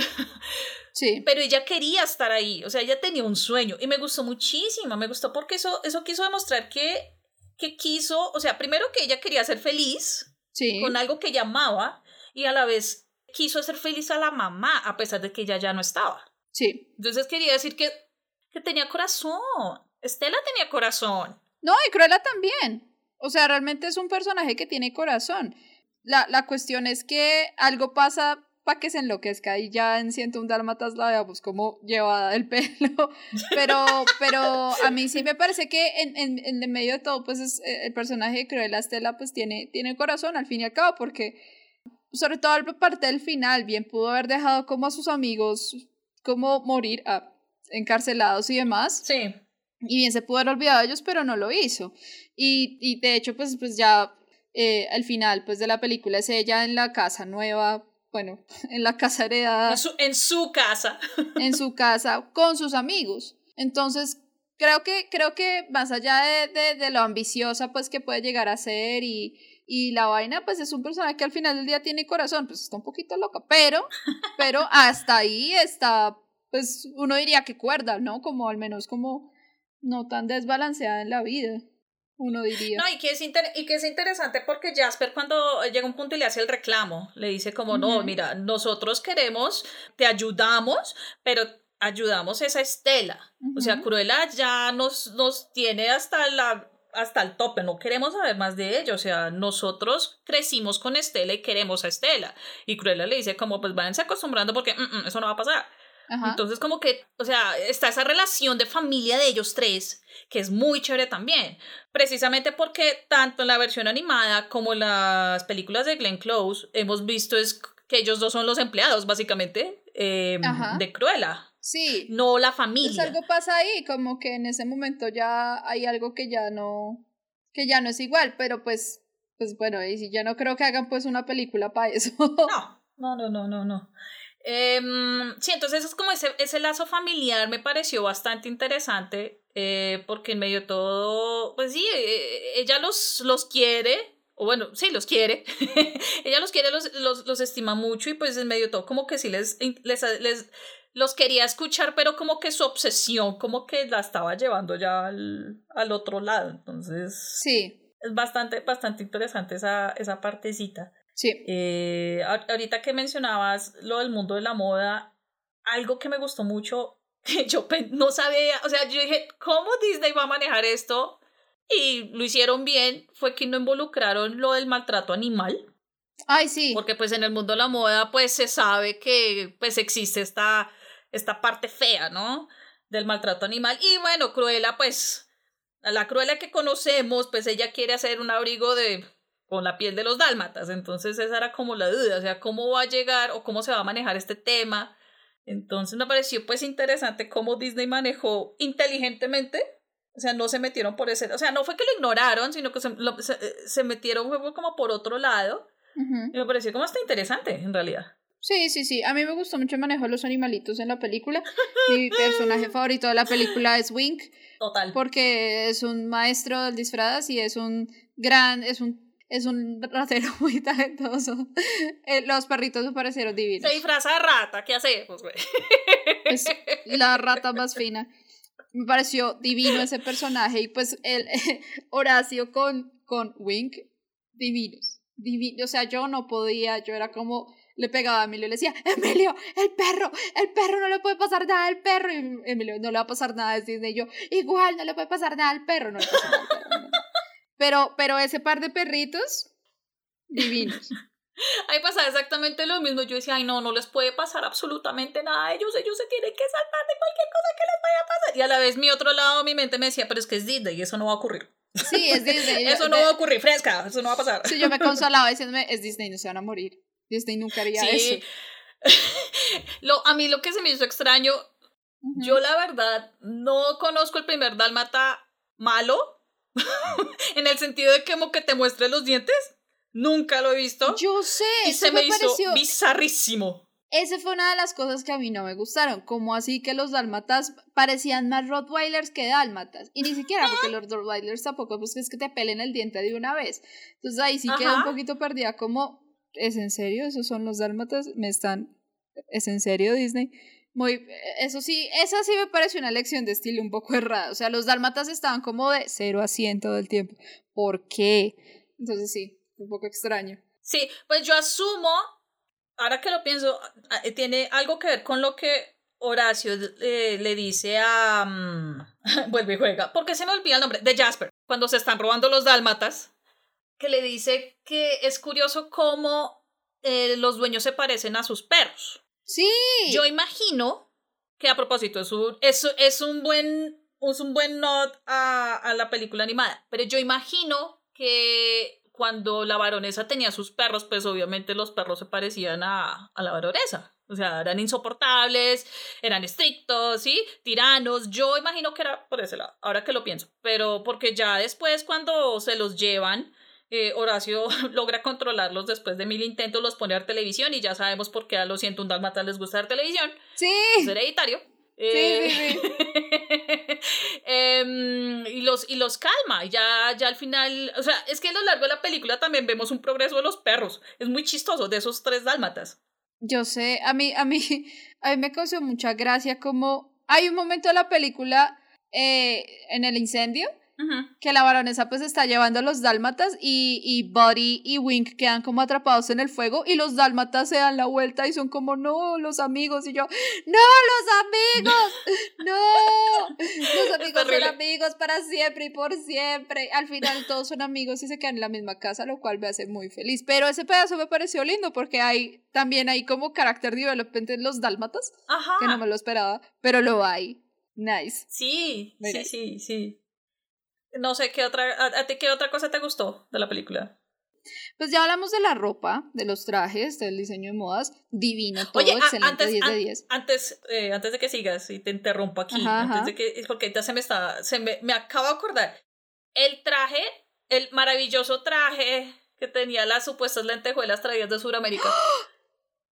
Sí. Pero ella quería estar ahí, o sea, ella tenía un sueño y me gustó muchísimo, me gustó porque eso, eso quiso demostrar que que quiso, o sea, primero que ella quería ser feliz con algo que ella amaba y a la vez quiso hacer feliz a la mamá a pesar de que ella ya no estaba. Sí. Entonces quería decir que, que tenía corazón. Estela tenía corazón. No, y Cruella también. O sea, realmente es un personaje que tiene corazón. La, la cuestión es que algo pasa para que se enloquezca y ya en Ciento un Dálmatas la veamos como llevada del <laughs> pelo, pero, pero a mí sí me parece que en, en, en medio de todo, pues es, eh, el personaje de Cruella Estela pues tiene, tiene corazón al fin y al cabo, porque sobre todo la parte del final, bien pudo haber dejado como a sus amigos como morir ah, encarcelados y demás. Sí. Y bien se pudo haber olvidado de ellos, pero no lo hizo. Y, y de hecho, pues, pues ya eh, al final pues, de la película es ella en la casa nueva bueno, <laughs> en la casa heredada. En su, en su casa. <laughs> en su casa, con sus amigos. Entonces, creo que, creo que más allá de, de, lo ambiciosa pues que puede llegar a ser y, y la vaina pues es un personaje que al final del día tiene corazón, pues está un poquito loca, pero, <laughs> pero hasta ahí está, pues uno diría que cuerda, ¿no? Como al menos como no tan desbalanceada en la vida uno diría. No, y que, es y que es interesante porque Jasper cuando llega un punto y le hace el reclamo, le dice como, no, mira, nosotros queremos, te ayudamos, pero ayudamos a esa Estela. O sea, Cruella ya nos, nos tiene hasta la hasta el tope, no queremos saber más de ello, o sea, nosotros crecimos con Estela y queremos a Estela. Y Cruella le dice como, pues váyanse acostumbrando porque mm, mm, eso no va a pasar. Entonces como que, o sea, está esa relación de familia de ellos tres, que es muy chévere también, precisamente porque tanto en la versión animada como en las películas de Glenn Close hemos visto es que ellos dos son los empleados, básicamente, em, de Cruella. Sí. No la familia. Pues algo pasa ahí, como que en ese momento ya hay algo que ya no, que ya no es igual, pero pues, pues bueno, y si yo no creo que hagan pues una película para eso. <laughs> No, no, no, no, no, no. Em, sí, entonces es como ese, ese lazo familiar me pareció bastante interesante eh, porque en medio de todo, pues sí, eh, ella los, los quiere, o bueno, sí, los quiere, <laughs> ella los quiere, los, los, los, estima mucho y pues en medio de todo como que sí les, les, les, los quería escuchar, pero como que su obsesión como que la estaba llevando ya al, al otro lado, entonces... Sí. Es bastante, bastante interesante esa, esa partecita. Sí. Eh, ahorita que mencionabas lo del mundo de la moda, algo que me gustó mucho, <laughs> que yo no sabía, o sea, yo dije, ¿cómo Disney va a manejar esto? Y lo hicieron bien, fue que no involucraron lo del maltrato animal. Ay, sí. Porque pues en el mundo de la moda pues se sabe que pues existe esta, esta parte fea, ¿no? Del maltrato animal. Y bueno, Cruella pues, la Cruella que conocemos pues ella quiere hacer un abrigo de con la piel de los dálmatas. Entonces esa era como la duda, o sea, cómo va a llegar o cómo se va a manejar este tema. Entonces me pareció pues interesante cómo Disney manejó inteligentemente, o sea, no se metieron por ese, o sea, no fue que lo ignoraron, sino que se, se, metieron fue como por otro lado. Y me pareció como hasta interesante, en realidad. Sí, sí, sí. A mí me gustó mucho el manejo de los animalitos en la película. <laughs> Mi personaje favorito de la película es Wink. Total. Porque es un maestro del disfraz y es un gran, es un es un ratero <laughs> muy talentoso. Eh, los perritos me parecieron divinos. Se disfraza de rata, ¿qué hacemos, güey? Es la rata más fina. Me pareció divino ese personaje y pues el <laughs> Horacio con, con Wink, divinos. Divino. O sea, yo no podía, yo era como le pegaba a Emilio y le decía, Emilio, el perro, el perro no le puede pasar nada al perro. Y Emilio, no le va a pasar nada, es Disney. yo, igual, no le puede pasar nada al perro. No le pasa nada al perro. Pero, pero ese par de perritos, divinos. <laughs> Ahí pasa exactamente lo mismo. Yo decía, ay, no, no les puede pasar absolutamente nada a ellos. Ellos se tienen que saltar de cualquier cosa que les vaya a pasar. Y a la vez, mi otro lado, mi mente me decía, pero es que es Disney y eso no va a ocurrir. Sí, es <laughs> Disney. eso no va a ocurrir, fresca, eso no va a pasar. Sí, yo me <laughs> consolaba diciéndome, es Disney, no se van a morir. Disney nunca haría eso. lo, a mí lo que se me hizo extraño, yo la verdad no conozco el primer dálmata malo, <laughs> en el sentido de que como que te muestre los dientes. Nunca lo he visto. Yo sé. Y se me, hizo bizarrísimo. Esa fue una de las cosas que a mí no me gustaron. Como así que los dálmatas parecían más Rottweilers que dálmatas. Y ni siquiera porque los Rottweilers tampoco pues es que te pelen el diente de una vez. Entonces ahí sí queda un poquito perdida como ¿es en serio? ¿Esos son los dálmatas? ¿Me están... ¿Es en serio Disney? Muy, eso sí, esa sí me parece una lección de estilo un poco errada. O sea, los dálmatas estaban como de 0 a 100 todo el tiempo. ¿Por qué? Entonces sí, un poco extraño. Sí, pues yo asumo, ahora que lo pienso, eh, tiene algo que ver con lo que Horacio eh, le dice a... Mm, <laughs> vuelve y juega, porque se me olvida el nombre, de Jasper, cuando se están robando los dálmatas que le dice que es curioso cómo eh, los dueños se parecen a sus perros. Sí. Yo imagino que a propósito es un, es, es un buen es un buen nod a, a la película animada, pero yo imagino que cuando la baronesa tenía sus perros, pues obviamente los perros se parecían a, a la baronesa. O sea, eran insoportables, eran estrictos, ¿sí? Tiranos. Yo imagino que era por ese lado, ahora que lo pienso. Pero porque ya después cuando se los llevan, eh, Horacio <laughs> logra controlarlos después de mil intentos, los pone a televisión y ya sabemos por qué a los 101 Dalmatas les gusta ver televisión. Sí. Es hereditario. Eh, <laughs> em, y, los, y los calma, ya, ya al final, o sea, es que a lo largo de la película también vemos un progreso de los perros, es muy chistoso, de esos tres dálmatas. Yo sé, a mí, a mí, <laughs> a mí me causó mucha gracia como hay un momento de la película eh, en el incendio que la baronesa pues está llevando a los dálmatas y, y Buddy y Wink quedan como atrapados en el fuego y los dálmatas se dan la vuelta y son como, no, los amigos. Y yo, no, los amigos, <laughs> no, los amigos son amigos para siempre y por siempre. Al final todos son amigos y se quedan en la misma casa, lo cual me hace muy feliz. Pero ese pedazo me pareció lindo porque hay también hay como carácter development en los dálmatas, que no me lo esperaba, pero lo hay. Nice. Sí, sí, sí, sí. No sé, ¿qué otra, a, ti qué otra cosa te gustó de la película? Pues ya hablamos de la ropa, de los trajes, del diseño de modas, divino, todo excelente, antes, 10 de 10. Antes, eh, antes de que sigas y te interrumpo aquí, antes de que, porque ya se me está, se me, me acabo de acordar, el traje, el maravilloso traje que tenía las supuestas lentejuelas traídas de Sudamérica. <gasps>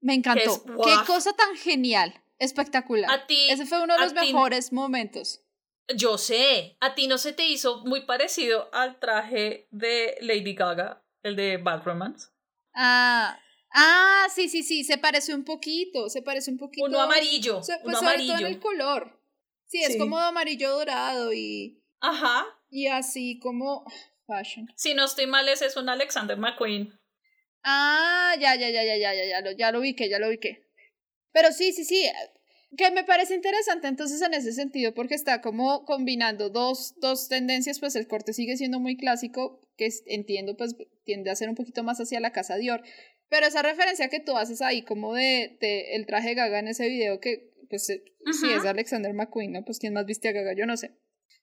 Me encantó. Qué cosa tan genial, espectacular. A ti, Ese fue uno de los mejores momentos. Yo sé, a ti no se te hizo muy parecido al traje de Lady Gaga, el de Bad Romance. Ah, ah, sí, sí, sí, se parece un poquito, se parece un poquito. Uno amarillo, se, pues uno amarillo. Todo el color. Sí, es como amarillo dorado y. Ajá. Y así como fashion. Si no estoy mal, ese es un Alexander McQueen. Ah, ya, ya, ya, ya, ya, ya, ya lo, ya lo ubiqué, ya lo ubiqué. Pero sí, sí, sí, que me parece interesante entonces en ese sentido porque está como combinando dos, dos tendencias, pues el corte sigue siendo muy clásico, que entiendo pues tiende a ser un poquito más hacia la casa Dior, pero esa referencia que tú haces ahí como de, de el traje Gaga en ese video que pues eh, sí es Alexander McQueen, ¿no? Pues quién más viste a Gaga, yo no sé.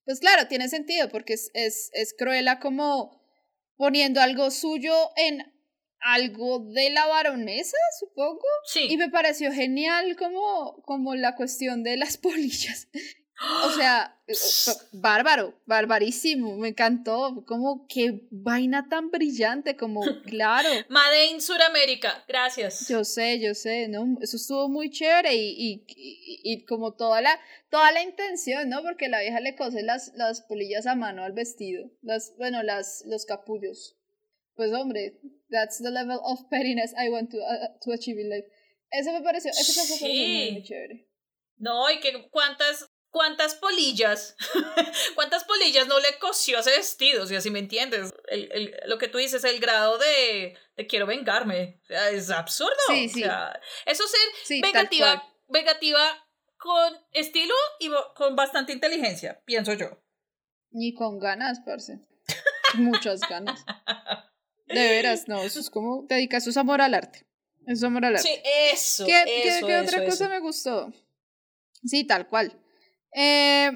Pues claro, tiene sentido porque es, es, es Cruella como poniendo algo suyo en algo de la baronesa, supongo. Sí. Y me pareció genial como, como la cuestión de las <laughs> polillas. O sea, <gasps> eh, bárbaro, barbarísimo, me encantó, como qué vaina tan brillante, como <laughs> claro. Made in Suramérica, gracias. Yo sé, yo sé, ¿no? Eso estuvo muy chévere y, y, y, como toda la, toda la intención, ¿no? Porque la vieja le cose las, las polillas a mano al vestido, las, bueno, las, los capullos. Pues hombre, that's the level of pettiness I want to, uh, to achieve in life. Eso me pareció, eso me pareció muy, muy chévere. No, y que cuántas, cuántas polillas, <laughs> cuántas polillas no le cosió ese vestido, si así me entiendes. El, el, lo que tú dices, el grado de, de quiero vengarme, o sea, es absurdo. Sí, sí. O sea, eso ser vengativa, vengativa con estilo y con bastante inteligencia, pienso yo. Y con ganas, parce. Muchas ganas. <laughs> De veras, no, eso es como dedica su amor al arte. Es amor al arte. Sí, eso. ¿Qué, eso, ¿qué, otra cosa me gustó? Sí, tal cual. Eh,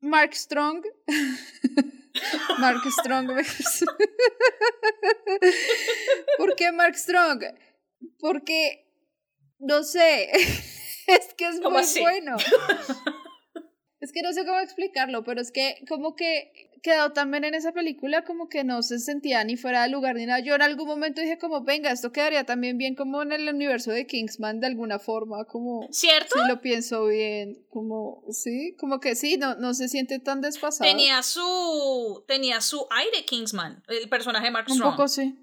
Mark Strong. <laughs> Mark Strong <laughs> ¿Por qué Mark Strong? Porque, no sé, <laughs> es que es muy bueno. Es que no sé cómo explicarlo, pero es que como que quedó también en esa película como que no se sentía ni fuera de lugar ni nada. Yo en algún momento dije como, venga, esto quedaría también bien como en el universo de Kingsman de alguna forma, como... ¿Cierto? Si lo pienso bien, como, sí, como que sí, no, no se siente tan desfasado. Tenía su, tenía su aire Kingsman, el personaje de Mark Strong. Un poco sí.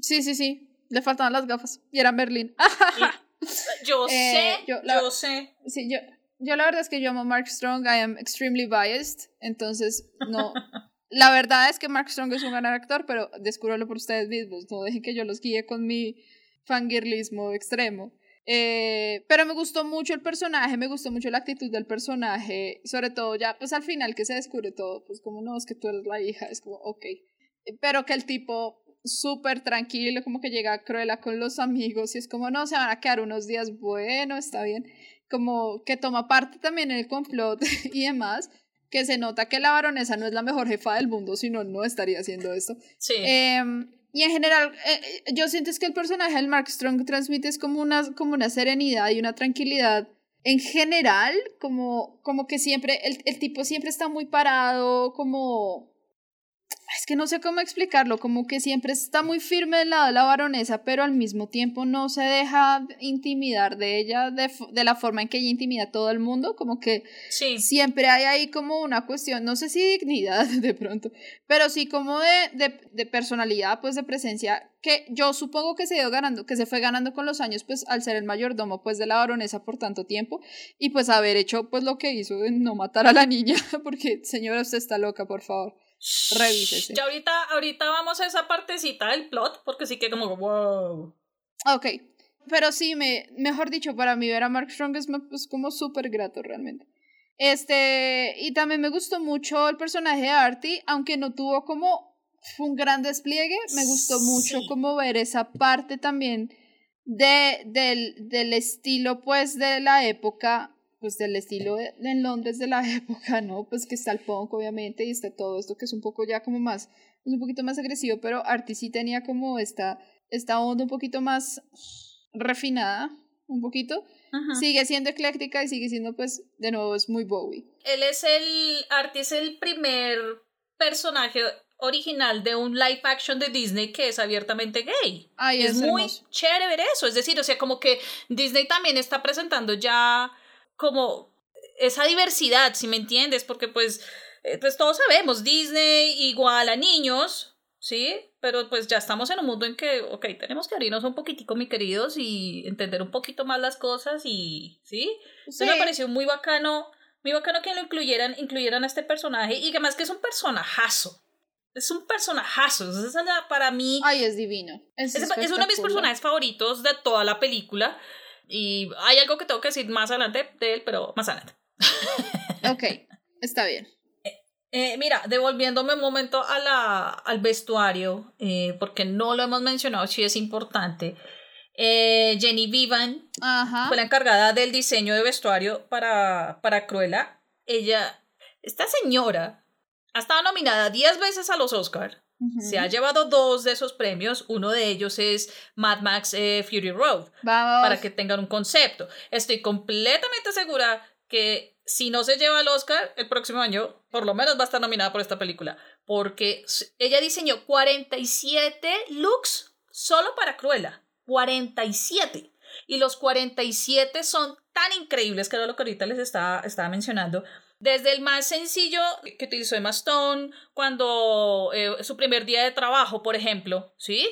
Sí, sí, sí. Le faltaban las gafas. Y era Merlin. <laughs> yo eh, sé, yo sé. Sí, yo, yo la verdad es que yo amo Mark Strong, I am extremely biased, entonces no. la verdad es que Mark Strong es un gran actor, pero descúbralo por ustedes mismos, no dejen que yo los guíe con mi fangirlismo extremo. Eh, pero me gustó mucho el personaje, me gustó mucho la actitud del personaje, sobre todo ya pues al final que se descubre todo, pues como no, es que tú eres la hija, es como, ok. Pero que el tipo súper tranquilo, como que llega a Cruella con los amigos y es como, no, se van a quedar unos días, bueno, está bien como que toma parte también en el complot <laughs> y demás, que se nota que la baronesa no es la mejor jefa del mundo, sino no estaría haciendo esto. Sí. Em, y en general, eh, eh, yo siento es que el personaje del Mark Strong transmite es como una, como una serenidad y una tranquilidad en general, como, como que siempre, el, el tipo siempre está muy parado, como es que no sé cómo explicarlo, como que siempre está muy firme del lado de la baronesa, pero al mismo tiempo no se deja intimidar de ella de, de la forma en que ella intimida a todo el mundo, como que sí. siempre hay ahí como una cuestión, no sé si dignidad <laughs> de pronto, pero sí como de, de, de personalidad, pues de presencia, que yo supongo que se dio ganando, que se fue ganando con los años, pues al ser el mayordomo pues de la baronesa por tanto tiempo y pues haber hecho pues lo que hizo de no matar a la niña, <laughs> porque señora usted está loca, por favor. Revísese. Ya ahorita, ahorita vamos a esa partecita del plot, porque sí que como wow. Ok. Pero sí, me, mejor dicho, para mí ver a Mark Strong es, pues, como súper grato realmente. Este, y también me gustó mucho el personaje de Artie, aunque no tuvo como un gran despliegue, me gustó mucho como ver esa parte también de, del, del estilo pues de la época pues del estilo de, en Londres de la <laughs> época, ¿no? Pues que está el punk obviamente y está todo esto que es un poco ya como más, es un poquito más agresivo, pero Artie sí tenía como esta, esta onda un poquito más refinada, un poquito. Sigue siendo ecléctica y sigue siendo pues, de nuevo, es muy Bowie. Él es el, Artie es el primer personaje original de un live action de Disney que es abiertamente gay. Ay, es, es muy chévere ver eso, es decir, o sea, como que Disney también está presentando ya como esa diversidad, si me entiendes, porque pues, eh, pues todos sabemos, Disney igual a niños, ¿sí? Pero pues ya estamos en un mundo en que, ok, tenemos que abrirnos un poquitico, mi queridos, y entender un poquito más las cosas y, ¿sí? sí. me pareció muy bacano, muy bacano que lo incluyeran, incluyeran a este personaje y que además que es un personajazo. Es un personajazo, es para mí... Ay, es divino. Es, es, es uno de mis personajes favoritos de toda la película. Y hay algo que tengo que decir más adelante de él, pero más adelante. <laughs> ok, está bien. Eh, eh, mira, devolviéndome un momento a la, al vestuario, eh, porque no lo hemos mencionado, sí es importante. Jenny Vivan fue la encargada del diseño de vestuario para, para Cruella. Ella, esta señora, ha estado nominada 10 veces a los Se ha llevado dos de esos premios. Uno de ellos es Mad Max eh, Fury Road. Para que tengan un concepto. Estoy completamente segura que si no se lleva el Oscar el próximo año, por lo menos va a estar nominada por esta película. Porque ella diseñó 47 looks solo para Cruella. 47. Y los 47 son tan increíbles, que era lo que ahorita les estaba, estaba mencionando, desde el más sencillo que utilizó Emma Stone cuando eh, su primer día de trabajo, por ejemplo, ¿sí?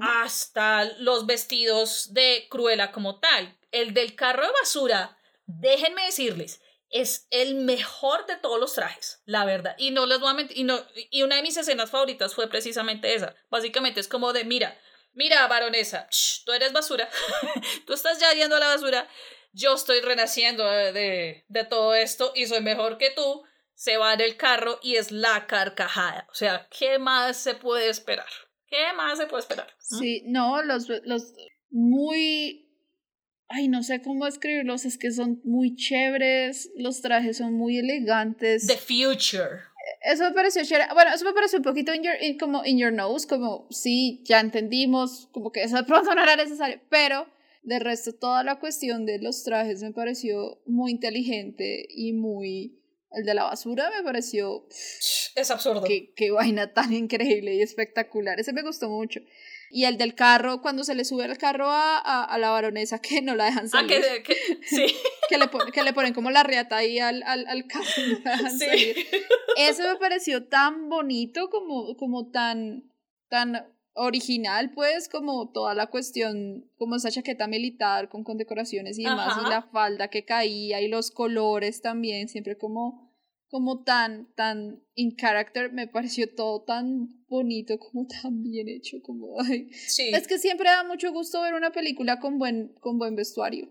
Hasta los vestidos de Cruella como tal. El del carro de basura, déjenme decirles, es el mejor de todos los trajes, la verdad. Y no les voy a mentir, y, no, y una de mis escenas favoritas fue precisamente esa. Básicamente es como de, mira, mira, baronesa, tú eres basura, <laughs> tú estás ya yendo a la basura, yo estoy renaciendo de, de, todo esto y soy mejor que tú, se va en el carro y es la carcajada. O sea, ¿qué más se puede esperar? ¿Qué más se puede esperar? Sí, no, los, los muy ay, no sé cómo escribirlos, es que son muy chéveres, los trajes son muy elegantes. The future. Eso me pareció chévere. Bueno, eso me pareció un poquito in your, como in your nose, como sí, ya entendimos, como que eso de pronto no era necesario, pero de resto toda la cuestión de los trajes me pareció muy inteligente y muy... El de la basura me pareció... Es absurdo. Qué, qué vaina tan increíble y espectacular. Ese me gustó mucho. Y el del carro, cuando se le sube el carro a, a, la baronesa <laughs> que no la dejan ah, salir. que, sí. <laughs> que, le que le ponen como la riata ahí al, al, al carro sí. <laughs> Eso me pareció tan bonito como, como tan, tan original, pues, como toda la cuestión, como esa chaqueta militar con condecoraciones y demás, y la falda que caía y los colores también, siempre como como tan, tan in character, me pareció todo tan bonito, como tan bien hecho, como, <laughs> ay. Sí. Es que siempre da mucho gusto ver una película con buen, con buen vestuario.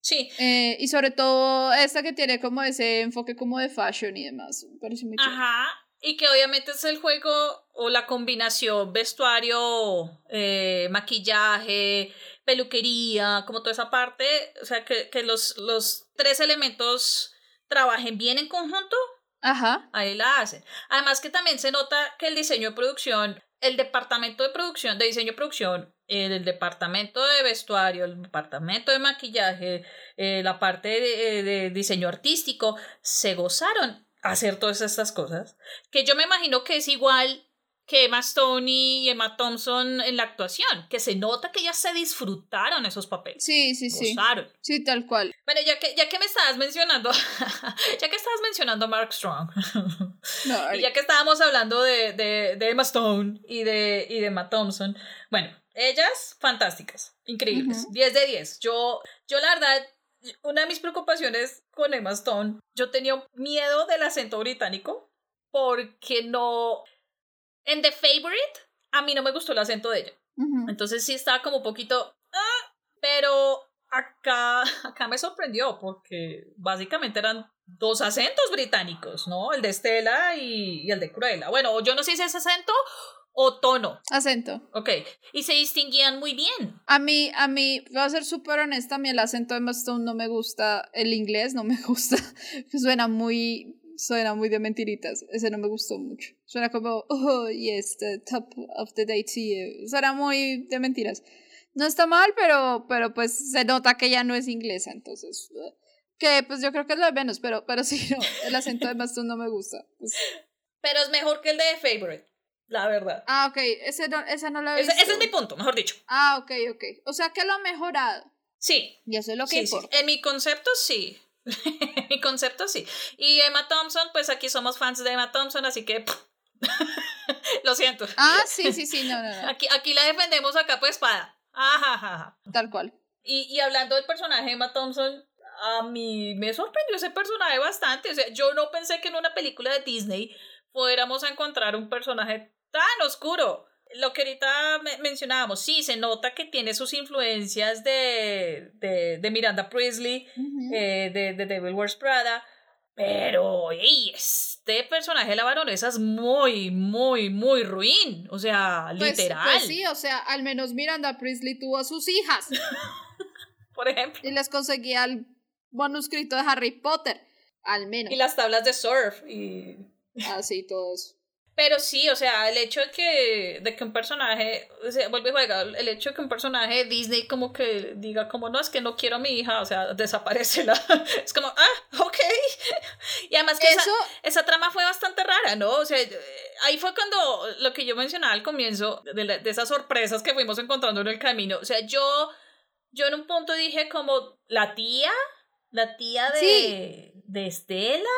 Sí. Eh, y sobre todo esta que tiene como ese enfoque como de fashion y demás, me parece muy Ajá, y que obviamente es el juego o la combinación vestuario, eh, maquillaje, peluquería, como toda esa parte, o sea, que, que los, los tres elementos trabajen bien en conjunto, Ajá. ahí la hacen. Además que también se nota que el diseño de producción, el departamento de producción, de diseño de producción, el departamento de vestuario, el departamento de maquillaje, eh, la parte de, de diseño artístico, se gozaron hacer todas estas cosas, que yo me imagino que es igual que Emma Stone y Emma Thompson en la actuación, que se nota que ya se disfrutaron esos papeles. Sí, sí, sí. Sí, tal cual. Bueno, ya que, ya que me estabas mencionando, <laughs> ya que estabas mencionando a Mark Strong, <laughs> y ya que estábamos hablando de, de, de, Emma Stone y de, y de Emma Thompson, bueno, ellas fantásticas, increíbles, 10 de 10. Yo, yo la verdad, una de mis preocupaciones con Emma Stone, yo tenía miedo del acento británico porque no en The Favorite, a mí no me gustó el acento de ella. Entonces sí estaba como un poquito. Ah", pero acá, <laughs> acá me sorprendió porque básicamente eran dos acentos británicos, ¿no? El de Estela y, el de Cruella. Bueno, yo no sé si es acento o tono. Acento. Ok. Y se distinguían muy bien. A mí, a mí, voy a ser súper honesta, a mí el acento de Emma Stone no me gusta, el inglés no me <laughs> gusta, suena muy suena muy de mentiritas. Ese no me gustó mucho. Suena como, oh, yes, the top of the day to you. Suena muy de mentiras. No está mal, pero, pero pues se nota que ya no es inglesa, entonces. Que pues yo creo que es lo de menos, pero, pero sí, no, el acento de Bastón no me gusta. Pues. <laughs> Pero es mejor que el de Favorite, la verdad. Ah, ok, ese no, ese no lo he visto. Ese, es mi punto, mejor dicho. Ah, ok, ok. O sea que lo ha mejorado. Sí. Y eso es lo que sí, Sí. En mi concepto, sí. <laughs> Mi concepto sí. Y Emma Thompson, pues aquí somos fans de Emma Thompson, así que <laughs> lo siento. Ah, sí, sí, sí, no, no, Aquí, aquí la defendemos acá pues espada. Ajá, Tal cual. Y, y hablando del personaje de Emma Thompson, a mí me sorprendió ese personaje bastante. O sea, yo no pensé que en una película de Disney fuéramos a encontrar un personaje tan oscuro lo que ahorita mencionábamos, sí, se nota que tiene sus influencias de, de, Miranda Priestley, eh, de, de Devil Wears Prada, pero este personaje de la baronesa es muy, muy, muy ruin. O sea, pues, pues literal. Pues sí, o sea, al menos Miranda Priestley tuvo a sus hijas. <laughs> Por ejemplo. Y les conseguía el manuscrito de Harry Potter. Al menos. Y las tablas de surf y. Así, todo eso. Pero sí, o sea, el hecho de que, de que un personaje, o sea, vuelve a jugar, el hecho de que un personaje de Disney como que diga como, no, es que no quiero a mi hija, o sea, desaparece la... <laughs> Es como, ah, ok. <laughs> Y además que esa, esa, trama fue bastante rara, ¿no? O sea, ahí fue cuando lo que yo mencionaba al comienzo, de, de esas sorpresas que fuimos encontrando en el camino. O sea, yo, yo en un punto dije como, la tía, la tía de... de Estela,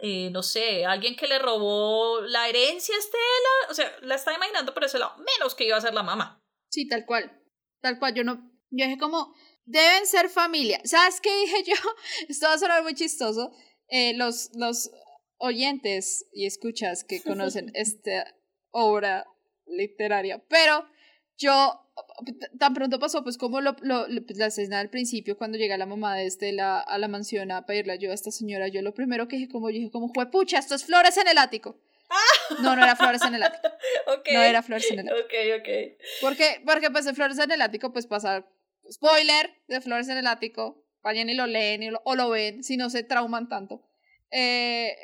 eh, no sé, alguien que le robó la herencia a Estela, o sea, la estaba imaginando por ese lado, menos que iba a ser la mamá. Sí, tal cual, tal cual, yo no, yo dije como, deben ser familia, ¿sabes qué dije yo? <laughs> Esto va a sonar muy chistoso, eh, los, los oyentes y escuchas que conocen <laughs> esta obra literaria, pero yo tan pronto pasó pues como lo, lo, pues, la escena al principio cuando llega la mamá de Estela a la mansión a pedirle ayuda a esta señora yo lo primero que dije como dije como fue pucha esto es flores en el ático ah. no no era flores en el ático. <laughs> No era flores en el ático. Okay, okay. porque porque pues de flores en el ático pues pasa spoiler de flores en el ático vayan y lo leen o lo ven si no se trauman tanto. Eh,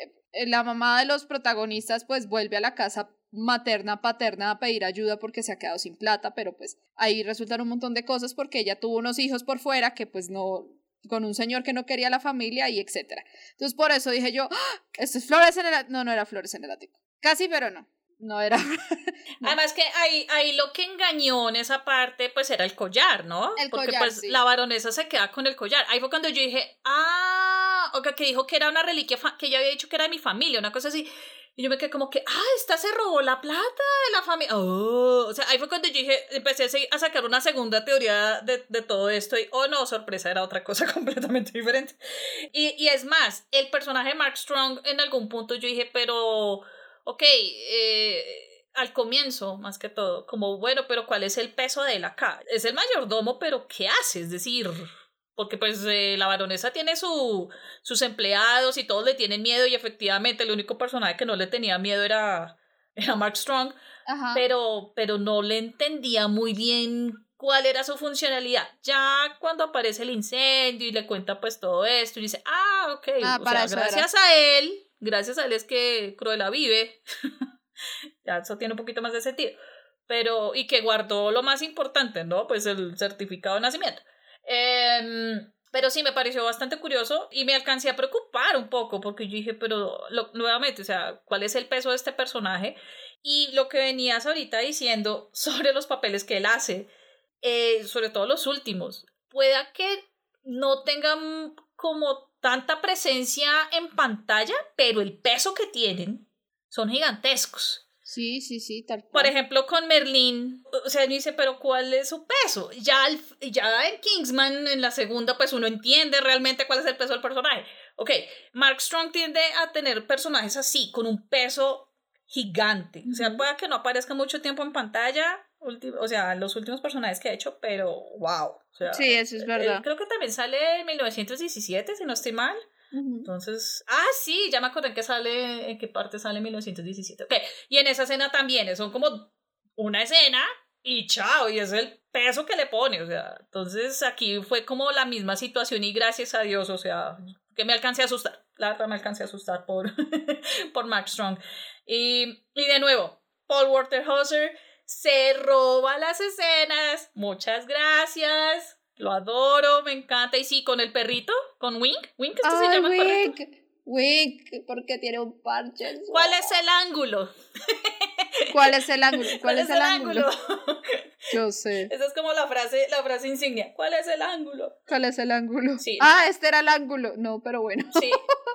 la mamá de los protagonistas pues vuelve a la casa materna, paterna a pedir ayuda porque se ha quedado sin plata, pero pues ahí resultan un montón de cosas porque ella tuvo unos hijos por fuera que pues no, con un señor que no quería la familia y etcétera. Entonces por eso dije yo, ¡Ah! esto es flores en el no, no era flores en el ático. Casi, pero no. No era. <laughs> Además que ahí, ahí lo que engañó en esa parte, pues era el collar, ¿no? El Porque pues la baronesa se queda con el collar. Ahí fue cuando yo dije, ah, o que dijo que era una reliquia, que ella había dicho que era de mi familia, una cosa así. Y yo me quedé como que, ah, esta se robó la plata de la familia. Oh, o sea, ahí fue cuando yo dije, empecé a sacar una segunda teoría de, de todo esto y, oh no, sorpresa, era otra cosa <laughs> completamente diferente. Y, y es más, el personaje de Mark Strong en algún punto yo dije, pero, ok, eh, al comienzo, más que todo, como, bueno, pero ¿cuál es el peso de él acá? Es el mayordomo, pero ¿qué hace? Es decir, porque pues eh, la baronesa tiene su, sus empleados y todos le tienen miedo y efectivamente el único personaje que no le tenía miedo era, era Mark Strong, Pero, pero no le entendía muy bien cuál era su funcionalidad. Ya cuando aparece el incendio y le cuenta pues todo esto y dice, ah, ok, ah, o sea, gracias a él, gracias a él es que Cruella vive. <laughs> ya eso tiene un poquito más de sentido. Pero, y que guardó lo más importante, ¿no? Pues el certificado de nacimiento. Em, pero sí me pareció bastante curioso y me alcancé a preocupar un poco porque yo dije, pero nuevamente, o sea, ¿cuál es el peso de este personaje? Y lo que venías ahorita diciendo <laughs> sobre los papeles que él hace, eh, sobre todo los últimos, pueda que no tengan como tanta presencia en pantalla, pero el peso que tienen son gigantescos. Sí, sí, sí, tal cual. Por ejemplo, con Merlín, o sea, uno dice, pero ¿cuál es su peso? Ya, ya en Kingsman, en la segunda, pues uno entiende realmente cuál es el peso del personaje. Ok, Mark Strong tiende a tener personajes así, con un peso gigante. O sea, puede que no aparezca mucho tiempo en pantalla, o sea, los últimos personajes que ha hecho, pero wow. sí, eso es verdad. creo que también sale en 1917, si no estoy mal. Entonces, ah, sí, ya me acordé en qué sale, en qué parte sale 1917. Ok, y en esa escena también, son como una escena y chao, y es el peso que le pone, o sea, entonces aquí fue como la misma situación y gracias a Dios, o sea, que me alcancé a asustar, la verdad me alcancé a asustar por, <laughs> por Max Strong. Y, y de nuevo, Paul Waterhauser se roba las escenas, muchas gracias, lo adoro, me encanta. Y sí, con el perrito, con Wink. Wink, ¿esto se llama Wink. Wink, porque tiene un parche. ¿Cuál es el ángulo? <laughs> ¿Cuál es el ángulo? <laughs> ¿Cuál, es, el, ángulo? Yo sé. <laughs> Esa es como la frase, la frase insignia. ¿Cuál es el ángulo? ¿Cuál es el ángulo? Sí. Ah, este era el ángulo. No, pero bueno. Sí.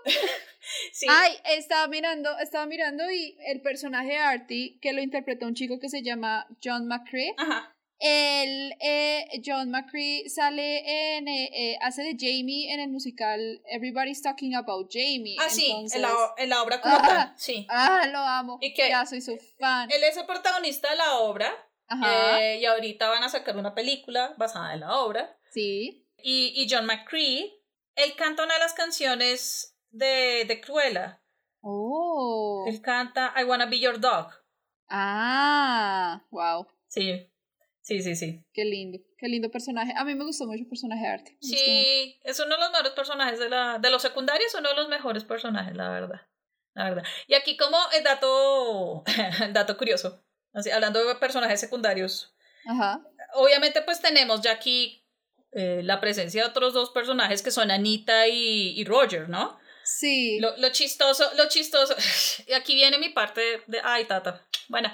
<laughs> sí. Ay, estaba mirando, estaba mirando y el personaje de Artie, que lo interpretó un chico que se llama John McCree. Ajá el, eh, John McCree sale en, eh, eh, hace de Jamie en el musical Everybody's Talking About Jamie. Ah, sí, en la, en la obra como ah, sí. Ah, lo amo. Y que ya soy su fan. Él es el protagonista de la obra. Ajá. y ahorita van a sacar una película basada en la obra. Sí. Y, y John McCree, él canta una de las canciones de, de Cruella. Oh. Él canta I Wanna Be Your Dog. Ah, wow. Sí. Sí, sí, sí. Qué lindo, qué lindo personaje. A mí me gustó mucho el personaje de arte. Sí, es uno de los mejores personajes de, la, de los secundarios, uno de los mejores personajes, la verdad. La verdad. Y aquí como el dato, <laughs> dato curioso, así, hablando de personajes secundarios. Ajá. Obviamente pues tenemos ya aquí eh, la presencia de otros dos personajes que son Anita y, y Roger, ¿no? Sí. Lo, lo chistoso, lo chistoso. <laughs> Y aquí viene mi parte de, ay, tata. Bueno,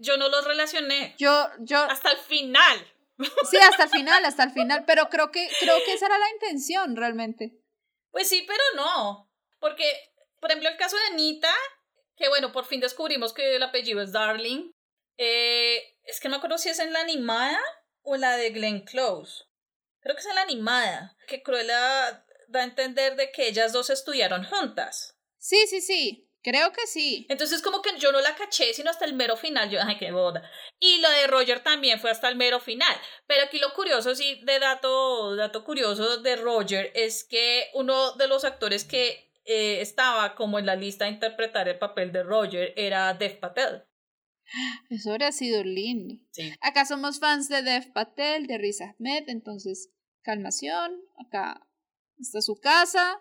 yo no los relacioné. Yo, yo. Hasta el final. <laughs> Sí, hasta el final, hasta el final. Pero creo que, creo que esa era la intención realmente. Pues sí, pero no. porque, por ejemplo, el caso de Anita, que bueno, por fin descubrimos que el apellido es Darling. Eh, es que no me acuerdo si es en la animada o la de Glenn Close. Creo que es en la animada, que Cruella da a entender de que ellas dos estudiaron juntas. Sí, sí, sí. Creo que sí. Entonces como que yo no la caché sino hasta el mero final. Yo, ay, qué boda. Y lo de Roger también fue hasta el mero final. Pero aquí lo curioso, sí, de dato, dato curioso de Roger es que uno de los actores que eh, estaba como en la lista de interpretar el papel de Roger era Dev Patel. Eso habría sido lindo. Acá somos fans de Dev Patel, de Riz Ahmed, entonces calmación. Acá está su casa,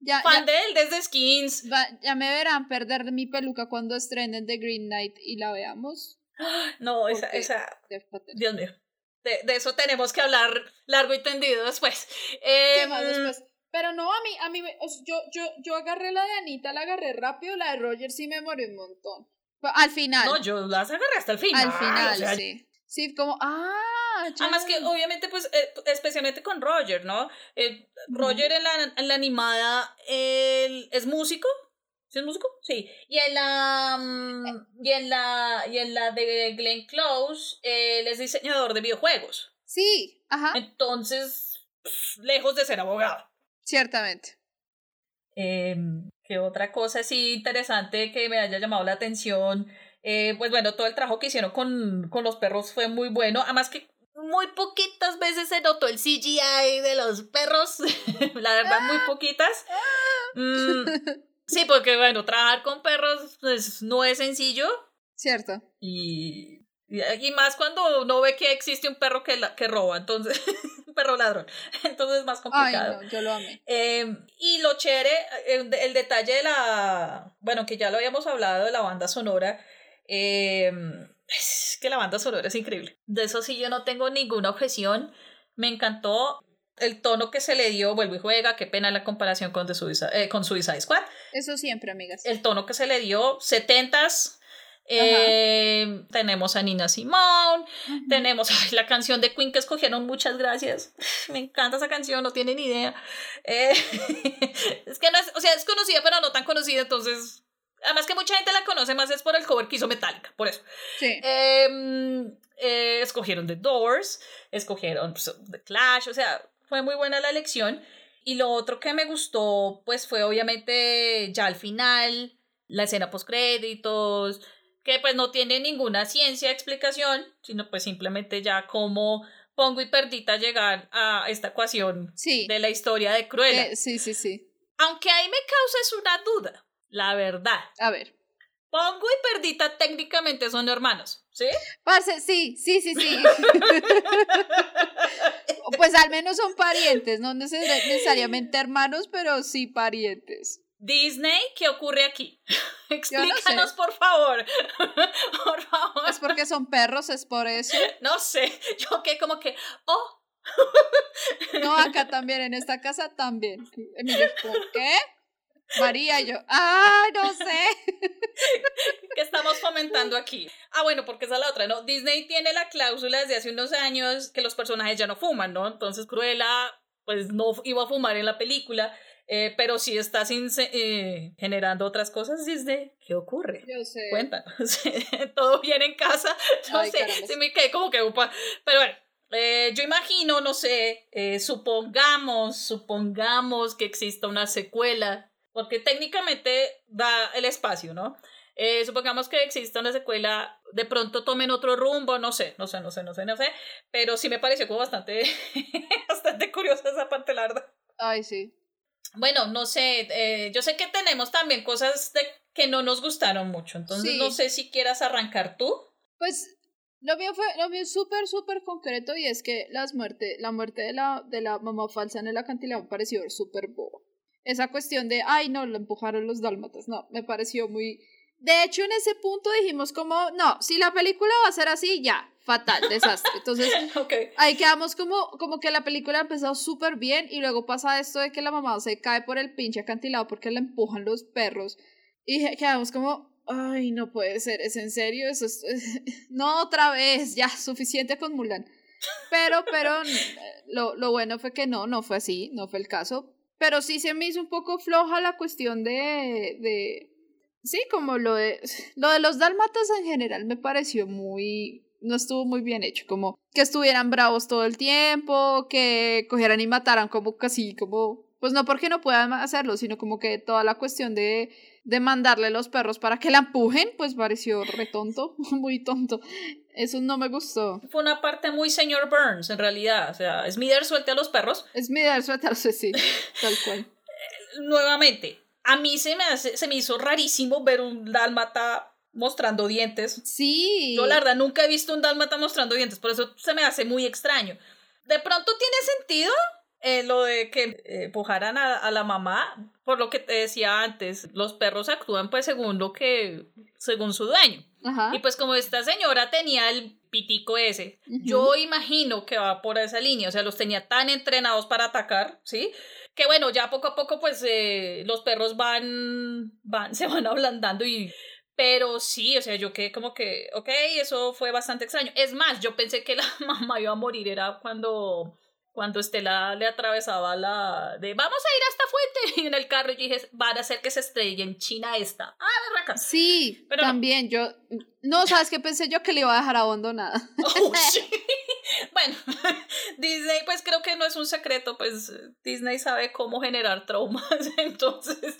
ya, Fan de él desde Skins. ya me verán perder de mi peluca cuando estrenen The Green Knight y la veamos. <gasps> No, esa, esa. Dios mío. De, de, eso tenemos que hablar largo y tendido después. Eh, después? Pero no, a mí, a mí, yo, yo, yo agarré la de Anita, la agarré rápido, la de Roger sí me morí un montón. Al final. No, yo las agarré hasta el final. Al final, sí. Sí, como, ah, Además que obviamente, pues, eh, especialmente con Roger, ¿no? Eh, Roger en la, en la animada él es músico. ¿Sí es músico? Sí. Y en la mm, y en la y en la de Glenn Close, él es diseñador de videojuegos. Sí, ajá. Entonces, lejos de ser abogado. Ciertamente. Eh, ¿Qué otra cosa así interesante que me haya llamado la atención? Eh, pues bueno, todo el trabajo que hicieron con, con los perros fue muy bueno. Además que muy poquitas veces se notó el CGI de los perros. <laughs> la verdad, muy poquitas. Mm, <laughs> sí, porque bueno, trabajar con perros pues, no es sencillo. Cierto. Y, y, más cuando uno ve que existe un perro que, que roba, entonces, <laughs> un perro ladrón. Entonces es más complicado. Ay, no, yo lo amé. Em, y lo chévere, el, el, detalle de la, bueno, que ya lo habíamos hablado de la banda sonora, eh, es que la banda sonora es increíble. De eso sí yo no tengo ninguna objeción. Me encantó el tono que se le dio, vuelvo y juega, qué pena la comparación con, The Suicide, eh, con Suicide Squad. Eso siempre, amigas. El tono que se le dio, setentas, eh, tenemos a Nina Simone, tenemos la canción de Queen que escogieron, muchas gracias. <laughs> Me encanta esa canción, no tienen idea. Eh, <laughs> es que no es, o sea, es conocida, pero no tan conocida, entonces Además que mucha gente la conoce más es por el cover que hizo Metallica, por eso. Sí. Em, eh, escogieron The Doors, escogieron pues, The Clash, o sea, fue muy buena la elección. Y lo otro que me gustó, pues fue obviamente ya al final, la escena post créditos, que pues no tiene ninguna ciencia explicación, sino pues simplemente ya como pongo y perdita llegar a esta ecuación de la historia de Cruella. Eh, sí, sí, sí. Aunque ahí me causa es una duda. La verdad. A ver. Pongo y Perdita técnicamente son hermanos, ¿sí? Parce, sí, sí, sí, sí. <laughs> pues al menos son parientes, no necesariamente hermanos, pero sí parientes. Disney, ¿qué ocurre aquí? <laughs> Explícanos, por favor. <laughs> por favor. ¿Es porque son perros? ¿Es por eso? No sé. Yo que como que, oh. no, acá también, en esta casa también. ¿por qué? María y yo, ¡ah, no sé! <laughs> ¿Qué estamos fomentando aquí? Ah, bueno, porque esa es la otra, ¿no? Disney tiene la cláusula desde hace unos años que los personajes ya no fuman, ¿no? Entonces Cruella, pues no iba a fumar en la película, eh, pero sí está sin, eh, generando otras cosas Disney. ¿Qué ocurre? Yo sé. Cuéntanos. <laughs> ¿Todo bien en casa? <laughs> No sé, sí me quedé como que... Upa. Pero bueno, eh, yo imagino, no sé, supongamos, supongamos que exista una secuela porque técnicamente da el espacio, ¿no? Eh, supongamos que exista una secuela, de pronto tomen otro rumbo, no sé, no sé, no sé, no sé, no sé, pero sí me pareció como bastante, <laughs> bastante curiosa esa parte larga. Ay, sí. Bueno, no sé, eh, yo sé que tenemos también cosas de que no nos gustaron mucho, entonces no sé si quieras arrancar tú. Pues lo mío fue, lo mío súper, súper concreto y es que las muerte, la muerte de la, de la mamá falsa en el acantilado me pareció súper boba esa cuestión de, ay, no, lo empujaron los dálmatas, no, me pareció muy... De hecho, en ese punto dijimos como, no, si la película va a ser así, ya, fatal, <laughs> desastre. Entonces, ahí quedamos como, como que la película ha empezado súper bien y luego pasa esto de que la mamá se cae por el pinche acantilado porque la empujan los perros y quedamos como, ay, no puede ser, ¿es en serio? Eso es... <laughs> no, otra vez, ya, suficiente con Mulan. Pero, pero, lo, lo bueno fue que no, no fue así, no fue el caso pero sí se me hizo un poco floja la cuestión de, de sí, como lo de, <laughs> lo de los dálmatas en general me pareció muy, no estuvo muy bien hecho, como que estuvieran bravos todo el tiempo, que cogieran y mataran como casi, como, pues no porque no puedan hacerlo, sino como que toda la cuestión de, de mandarle los perros para que la empujen, pues pareció re tonto, <laughs> muy tonto. Eso no me gustó. Fue una parte muy señor Burns, en realidad. O sea, Smither suelte a los perros. Smither suelte a los sí, tal cual. <laughs> Nuevamente, a mí se me, hace, se me hizo rarísimo ver un dálmata mostrando dientes. Sí. Yo la verdad nunca he visto un dálmata mostrando dientes, por eso se me hace muy extraño. De pronto tiene sentido eh, lo de que eh, empujaran a, la mamá, por lo que te decía antes, los perros actúan pues según lo que, según su dueño. Y pues como esta señora tenía el pitico ese, yo imagino que va por esa línea, o sea, los tenía tan entrenados para atacar, ¿sí? Que bueno, ya poco a poco pues eh, los perros van, van, <laughs> se van ablandando y pero sí, o sea, yo quedé como que, ok, eso fue bastante extraño. Es más, yo pensé que la <laughs> mamá iba a morir, era cuando cuando Estela le atravesaba la de vamos a ir a esta fuente y <laughs> en el carro yo dije van a hacer que se estrelle en China esta ah raca sí pero también yo no sabes qué pensé yo que le iba a dejar abandonada. <laughs> Oh, sí. <laughs> bueno Disney pues creo que no es un secreto pues Disney sabe cómo generar traumas entonces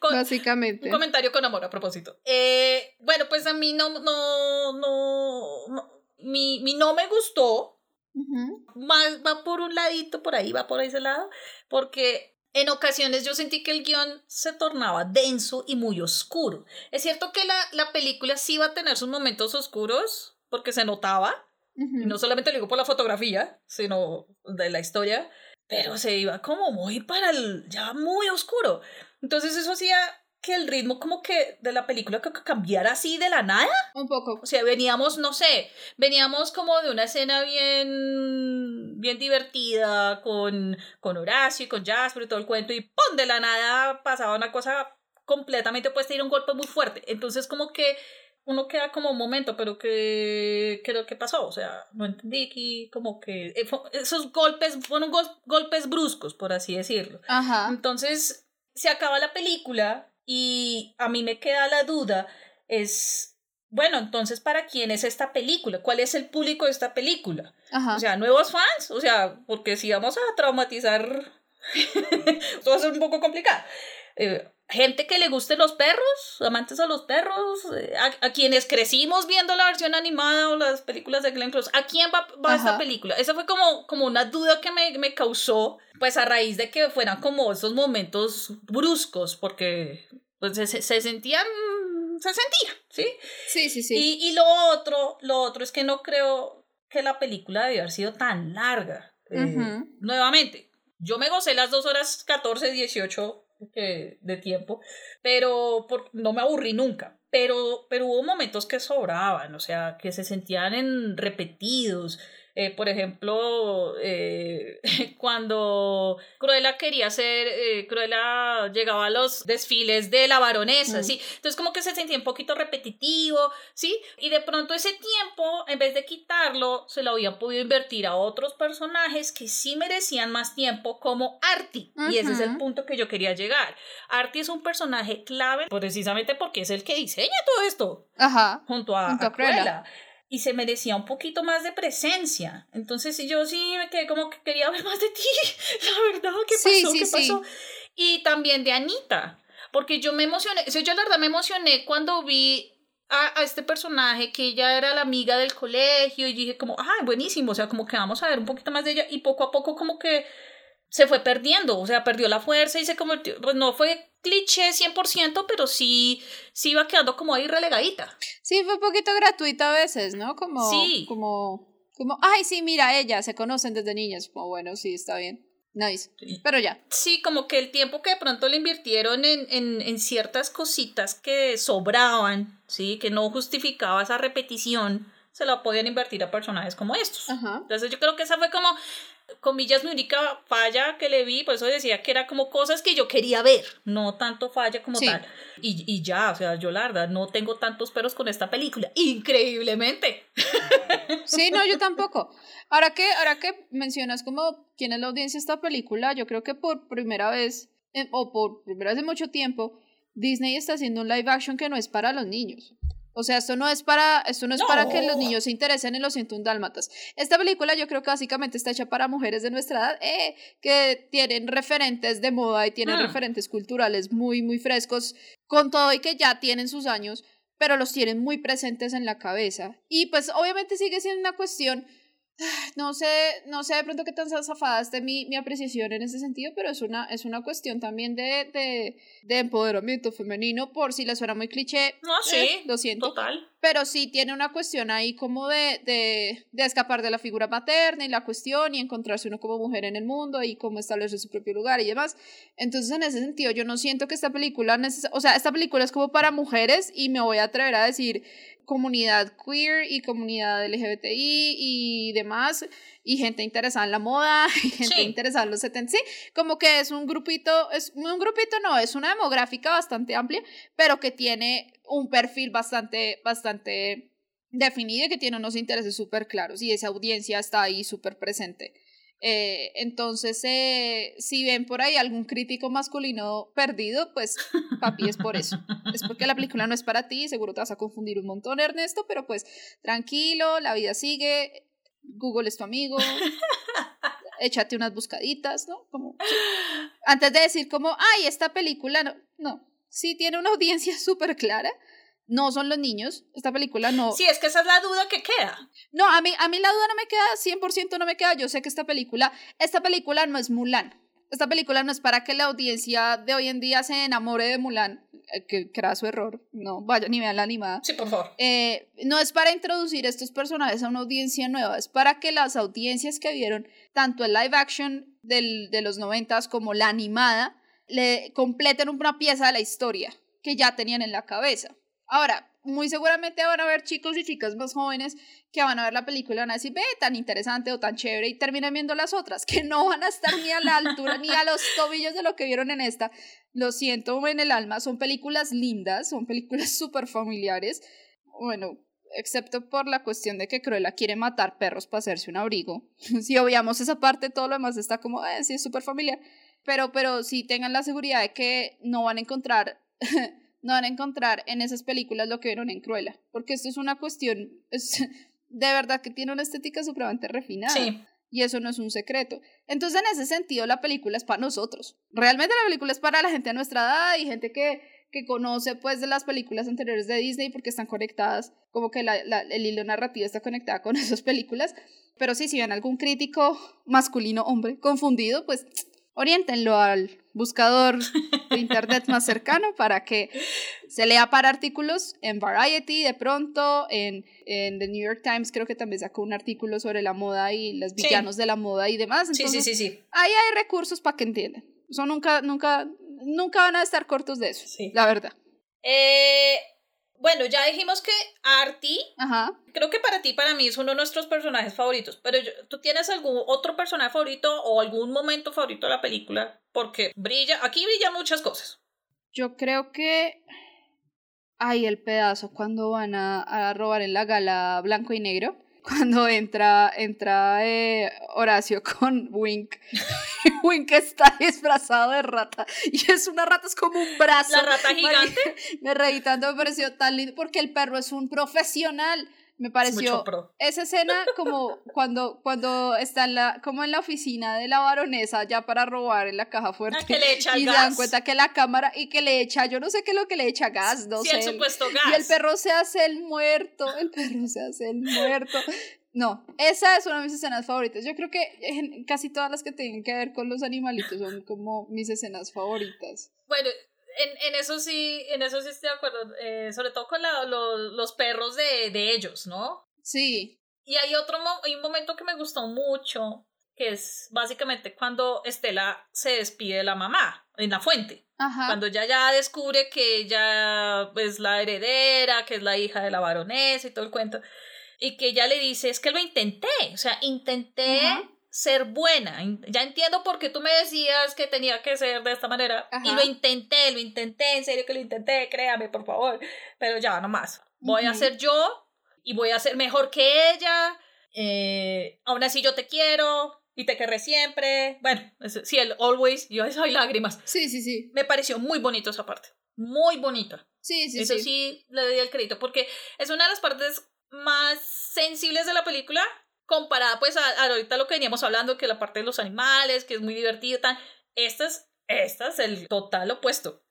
básicamente. un comentario con amor a propósito. Eh, bueno pues a mí no no no, no mi, mi no me gustó va, por un ladito, por ahí, va por ese lado, porque en ocasiones yo sentí que el guion se tornaba denso y muy oscuro. Es cierto que la, la película sí va a tener sus momentos oscuros, porque se notaba, y no solamente lo digo por la fotografía, sino de la historia, pero se iba como muy para el, ya muy oscuro. Entonces eso hacía que el ritmo como que de la película que cambiara así de la nada. Un poco. O sea, veníamos, no sé, veníamos como de una escena bien, bien divertida con, con Horacio y con Jasper y todo el cuento y ¡pum! De la nada pasaba una cosa completamente opuesta y era un golpe muy fuerte. Entonces como que uno queda como un momento, pero que creo que pasó, o sea, no entendí que como que eh, esos golpes fueron golpes bruscos, por así decirlo. Ajá. Entonces se acaba la película y a mí me queda la duda, es, bueno, entonces, ¿para quién es esta película? ¿Cuál es el público de esta película? O sea, nuevos fans, o sea, porque si vamos a traumatizar, <laughs> a ser un poco complicado. Eh, gente que le gusten los perros, amantes a los perros, eh, a, quienes crecimos viendo la versión animada o las películas de Glenn Close, ¿a quién va, va esta película? Esa fue como, como una duda que me, me, causó, pues a raíz de que fueran como esos momentos bruscos, porque pues, se, se sentían, se sentía, ¿sí? Sí, sí, sí. Y, y lo otro, lo otro es que no creo que la película debió haber sido tan larga. Eh, nuevamente, yo me gocé las dos horas 14, 18 de tiempo, pero no me aburrí nunca. Pero, pero hubo momentos que sobraban, o sea, que se sentían en repetidos. Eh, por ejemplo, eh, <laughs> cuando Cruella quería ser, eh, Cruella llegaba a los desfiles de la baronesa, mm. ¿sí? Entonces como que se sentía un poquito repetitivo, ¿sí? Y de pronto ese tiempo, en vez de quitarlo, se lo habían podido invertir a otros personajes que sí merecían más tiempo, como Artie. Y ese es el punto que yo quería llegar. Artie es un personaje clave precisamente porque es el que diseña todo esto. Ajá. Junto a, Cruella y se merecía un poquito más de presencia. Entonces yo sí me quedé como que quería ver más de ti, <laughs> la verdad, ¿qué pasó? ¿Qué pasó? Y también de Anita, porque yo me emocioné, o sea, yo la verdad me emocioné cuando vi a, a, este personaje que ella era la amiga del colegio y dije como, ah, buenísimo, o sea, como que vamos a ver un poquito más de ella y poco a poco como que se fue perdiendo, o sea, perdió la fuerza y se convirtió, pues no fue cliché 100%, pero sí, sí iba quedando como ahí relegadita. Sí, fue un poquito gratuita a veces, ¿no? Como, sí. como, como, ay, sí, mira, ella, se conocen desde niñas, como, bueno, sí, está bien. Nice. Pero ya. Sí, como que el tiempo que de pronto le invirtieron en, en, en ciertas cositas que sobraban, ¿sí? Que no justificaba esa repetición, se la podían invertir a personajes como estos. Entonces yo creo que esa fue como comillas, mi única falla que le vi, por eso decía que era como cosas que yo quería ver, no tanto falla como tal. Y, y, ya, o sea, yo la verdad no tengo tantos peros con esta película, increíblemente. <laughs> Sí, no, yo tampoco. Ahora que, ahora que mencionas como quién es la audiencia de esta película, yo creo que por primera vez, eh, o por primera vez en mucho tiempo, Disney está haciendo un live action que no es para los niños. O sea, esto no es para, esto no es para que los niños se interesen en los 101 dálmatas. Esta película yo creo que básicamente está hecha para mujeres de nuestra edad eh, que tienen referentes de moda y tienen ah. referentes culturales muy, muy frescos, con todo y que ya tienen sus años, pero los tienen muy presentes en la cabeza. Y pues obviamente sigue siendo una cuestión no sé, no sé de pronto qué tan zafada esté mi, mi apreciación en ese sentido, pero es una, es una cuestión también de, de, de empoderamiento femenino, por si le suena muy cliché. No, sí, eh, lo siento. Total. Pero sí tiene una cuestión ahí como de, de, de escapar de la figura materna y la cuestión y encontrarse uno como mujer en el mundo y cómo establecer su propio lugar y demás. Entonces, en ese sentido, yo no siento que esta película, o sea, esta película es como para mujeres y me voy a atrever a decir comunidad queer y comunidad LGBTI y demás, y gente interesada en la moda, <laughs> y gente interesada en los 70, sí, como que es un grupito, es un grupito no, es una demográfica bastante amplia, pero que tiene un perfil bastante, bastante definido y que tiene unos intereses súper claros y esa audiencia está ahí súper presente. Eh, entonces, eh, si ven por ahí algún crítico masculino perdido, pues papi es por eso. Es porque la película no es para ti, seguro te vas a confundir un montón, Ernesto, pero pues tranquilo, la vida sigue, Google es tu amigo, <laughs> échate unas buscaditas, ¿no? Como, Antes de decir como, ay, esta película, no, no, sí tiene una audiencia <laughs> súper clara, no son los niños. Esta película no. Sí, es que esa es la duda que queda. No, a mí, a mí la duda no me queda, 100% no me queda. Yo sé que esta película, esta película no es Mulan. Esta película no es para que la audiencia de hoy en día se enamore de Mulan, eh, que, era su error. No, vaya ni vean la animada. Sí, por favor. Eh, no es para introducir estos personajes a una audiencia nueva, es para que las audiencias que vieron tanto el live action del, de los noventas como la animada le completen una pieza de la historia que ya tenían en la cabeza. Ahora, muy seguramente van a haber chicos y chicas más jóvenes que van a ver la película y van a decir, ve, tan interesante o tan chévere, y terminan viendo las otras, que no van a estar ni a la altura ni a los tobillos de lo que vieron en esta. Lo siento en el alma, son películas lindas, son películas <laughs> súper familiares. Bueno, excepto por la cuestión de que Cruella quiere matar perros para hacerse un abrigo. <laughs> si obviamos esa parte, todo lo demás está como, eh, sí, es súper familiar. Pero, pero sí tengan la seguridad de que no van a encontrar <laughs> no van a encontrar en esas películas lo que vieron en Cruella, porque esto es una cuestión, es, de verdad que tiene una estética supremamente refinada. Y eso no es un secreto. Entonces, en ese sentido, la película es para nosotros. Realmente la película es para la gente de nuestra edad y gente que, que conoce pues de las películas anteriores de Disney porque están conectadas, como que la, el hilo narrativo está conectado con <laughs> esas películas. Pero sí, si ven algún crítico masculino, hombre, confundido, pues oriéntenlo al buscador de internet más cercano para que se lea para artículos en Variety de pronto, en, en The New York Times creo que también sacó un artículo sobre la moda y los villanos de la moda y demás. Entonces, sí, sí, sí, sí. Ahí hay recursos para que entiendan. Eso nunca, nunca, nunca van a estar cortos de eso, la verdad. Eh, bueno, ya dijimos que Artie, creo que para ti, para mí es uno de nuestros personajes favoritos, pero ¿tú tienes algún otro personaje favorito o algún momento favorito de la película? Porque brilla, aquí brillan muchas cosas. Yo creo que hay el pedazo cuando van a, a robar en la gala blanco y negro cuando entra, entra eh, Horacio con Wink. <laughs> Wink está disfrazado de rata. Y es una rata, es como un brazo. La rata gigante. <laughs> Me reí tanto, me pareció tan lindo porque el perro es un profesional. Me pareció esa escena como cuando, cuando está en la, como en la oficina de la baronesa ya para robar en la caja fuerte. Ah, que le echa y gas. se dan cuenta que la cámara y que le echa, yo no sé qué es lo que le echa gas, no sí, sé. el supuesto gas. Y el perro se hace el muerto, el perro se hace el muerto. No, esa es una de mis escenas favoritas. Yo creo que casi todas las que tienen que ver con los animalitos son como mis escenas favoritas. Bueno, en, en, eso sí, en eso sí estoy de acuerdo, eh, sobre todo con la, los perros de, de, ellos, ¿no? Sí. Y hay otro hay un momento que me gustó mucho, que es básicamente cuando Estela se despide de la mamá en la fuente. Ajá. Cuando ella ya descubre que ella es la heredera, que es la hija de la baronesa y todo el cuento. Y que ella le dice, es que lo intenté, o sea, intenté ser buena. Ya entiendo por qué tú me decías que tenía que ser de esta manera. Y lo intenté, lo intenté, en serio que lo intenté, créame, por favor. Pero ya, no más. Voy a ser yo y voy a ser mejor que ella. Eh, aún así yo te quiero y te querré siempre. Bueno, sí, el always, yo hay lágrimas. Sí, sí, sí. Me pareció muy bonito esa parte. Muy bonita. Sí, sí, Eso sí. le doy el crédito porque es una de las partes más sensibles de la película comparada pues a, ahorita lo que veníamos hablando, que la parte de los animales, que es muy divertido, tan. Esta es, esta es el total opuesto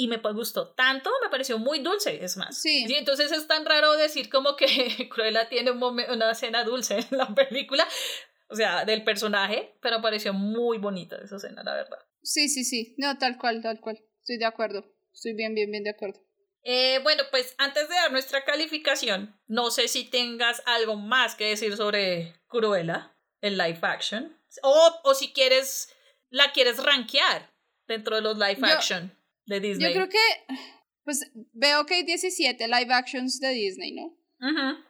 y me gustó tanto, me pareció muy dulce, es más. Sí. Y entonces es tan raro decir como que <laughs> Cruella tiene un una escena dulce en la película, o sea, del personaje, pero me pareció muy bonita esa escena, la verdad. Sí, sí, sí, no, tal cual, tal cual, estoy de acuerdo, estoy bien, bien, bien de acuerdo. Eh, bueno, pues antes de dar nuestra calificación, no sé si tengas algo más que decir sobre Cruella, el live action, o, o si quieres, la quieres rankear dentro de los live action. Disney. Yo creo que, pues veo que hay 17 live actions de Disney, ¿no?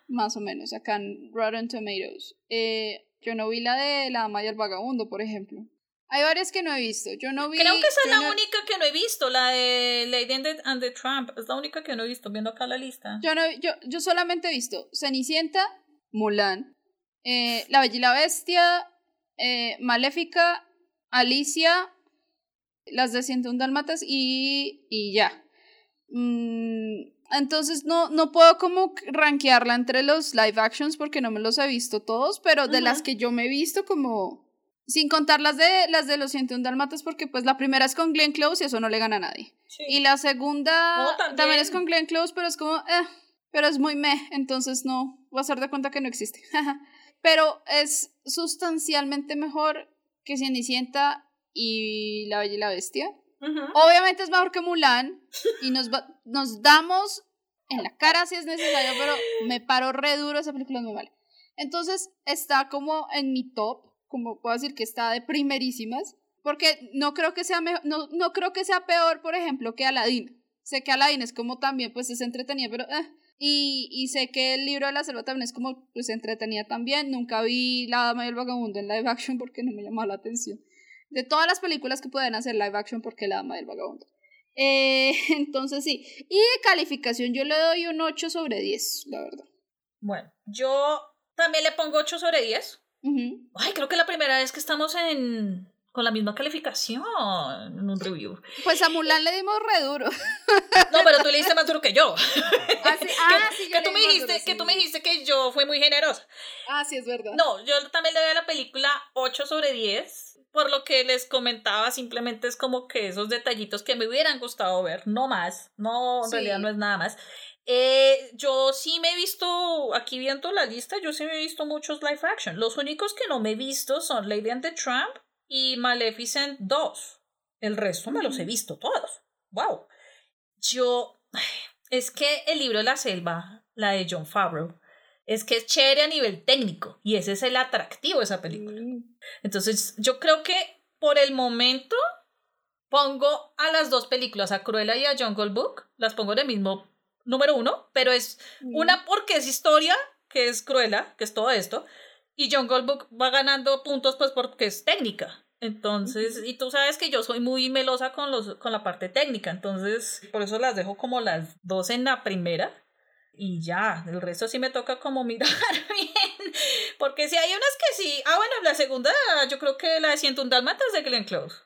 Más o menos, acá en Rotten Tomatoes. Eh, yo no vi la de La el Vagabundo, por ejemplo. Hay varias que no he visto. Yo no vi. Creo que esa es la única que no he visto, la de Lady and the, Trump. Es la única que no he visto, viendo acá la lista. Yo, no, yo, yo solamente he visto Cenicienta, Mulan, eh, La Bella y la Bestia, eh, Maléfica, Alicia, las de 101 Dálmatas y, y ya. Mm, entonces no, no puedo como rankearla entre los live actions porque no me los he visto todos, pero de las que yo me he visto como... Sin contar las de, las de los 101 Dálmatas porque pues la primera es con Glenn Close y eso no le gana a nadie. Y la segunda también. es con Glenn Close, pero es como... Eh, pero es muy meh, entonces no, voy a hacer de cuenta que no existe. <laughs> pero es sustancialmente mejor que Cenicienta y La Bella y la Bestia. Obviamente es mejor que Mulan y nos, nos damos en la cara si es necesario, pero me paró re duro esa película, muy mal. Entonces está como en mi top, como puedo decir que está de primerísimas, porque no creo que sea no, no creo que sea peor, por ejemplo, que Aladdin. Sé que Aladdin es como también, pues es entretenida, pero... Eh, y, y, sé que el libro de la selva también es como, pues entretenida también. Nunca vi La Dama y el Vagabundo en live action porque no me llamó la atención de todas las películas que pueden hacer live action porque la ama del vagabundo. Eh, <laughs> entonces sí. Y de calificación yo le doy un 8 sobre 10, la verdad. Bueno, yo también le pongo 8 sobre 10. Ay, creo que la primera vez que estamos en con la misma calificación en un review. Pues a Mulan le dimos re duro. No, pero tú le diste más duro que yo. Ah, <laughs> sí, ah, sí, que, tú me dijiste, que tú me dijiste que yo fui muy generosa. Ah, sí, es verdad. No, yo también le doy a la película 8 sobre 10 por lo que les comentaba, simplemente es como que esos detallitos que me hubieran gustado ver, no más, no, en realidad no es nada más. Eh, yo sí me he visto, aquí viendo la lista, yo sí me he visto muchos live action. Los únicos que no me he visto son Lady and the Tramp y Maleficent 2. El resto me los he visto todos. ¡Wow! Yo, es que el libro de la selva, la de John Favreau, es que es chévere a nivel técnico y ese es el atractivo de esa película. Entonces, yo creo que por el momento pongo a las dos películas, a Cruella y a Jungle Book, las pongo en el mismo número uno, pero es una porque es historia, que es Cruella, que es todo esto, y Jungle Book va ganando puntos pues porque es técnica. Entonces, y tú sabes que yo soy muy melosa con, los, con la parte técnica, entonces por eso las dejo como las dos en la primera y ya, el resto sí me toca como <laughs> mirar bien. Porque si hay unas que sí. Ah, bueno, la segunda, yo creo que la de 101 Dálmatas de Glenn Close.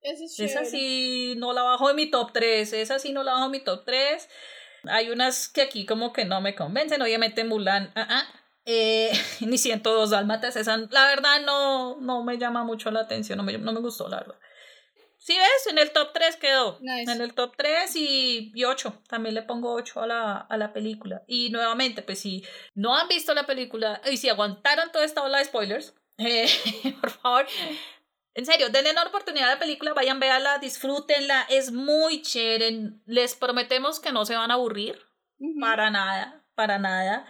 Esa sí no la bajo en mi top 3. Esa sí no la bajo en mi top 3. Hay unas que aquí como que no me convencen. Obviamente Mulan, uh -uh. Eh, <laughs> ni 102 Dálmatas. Esa, la verdad, no, no me llama mucho la atención. No me, no me gustó, la verdad. Sí, ves, en el top 3 quedó. En el top 3 y, y 8. También le pongo 8 a la, a la película. Y nuevamente, pues si no han visto la película y si aguantaron toda esta ola de spoilers, <laughs> eh, por favor, en serio, denle una oportunidad a la película, vayan, véanla, disfrútenla. Es muy chévere. Les prometemos que no se van a aburrir. Para nada, para nada.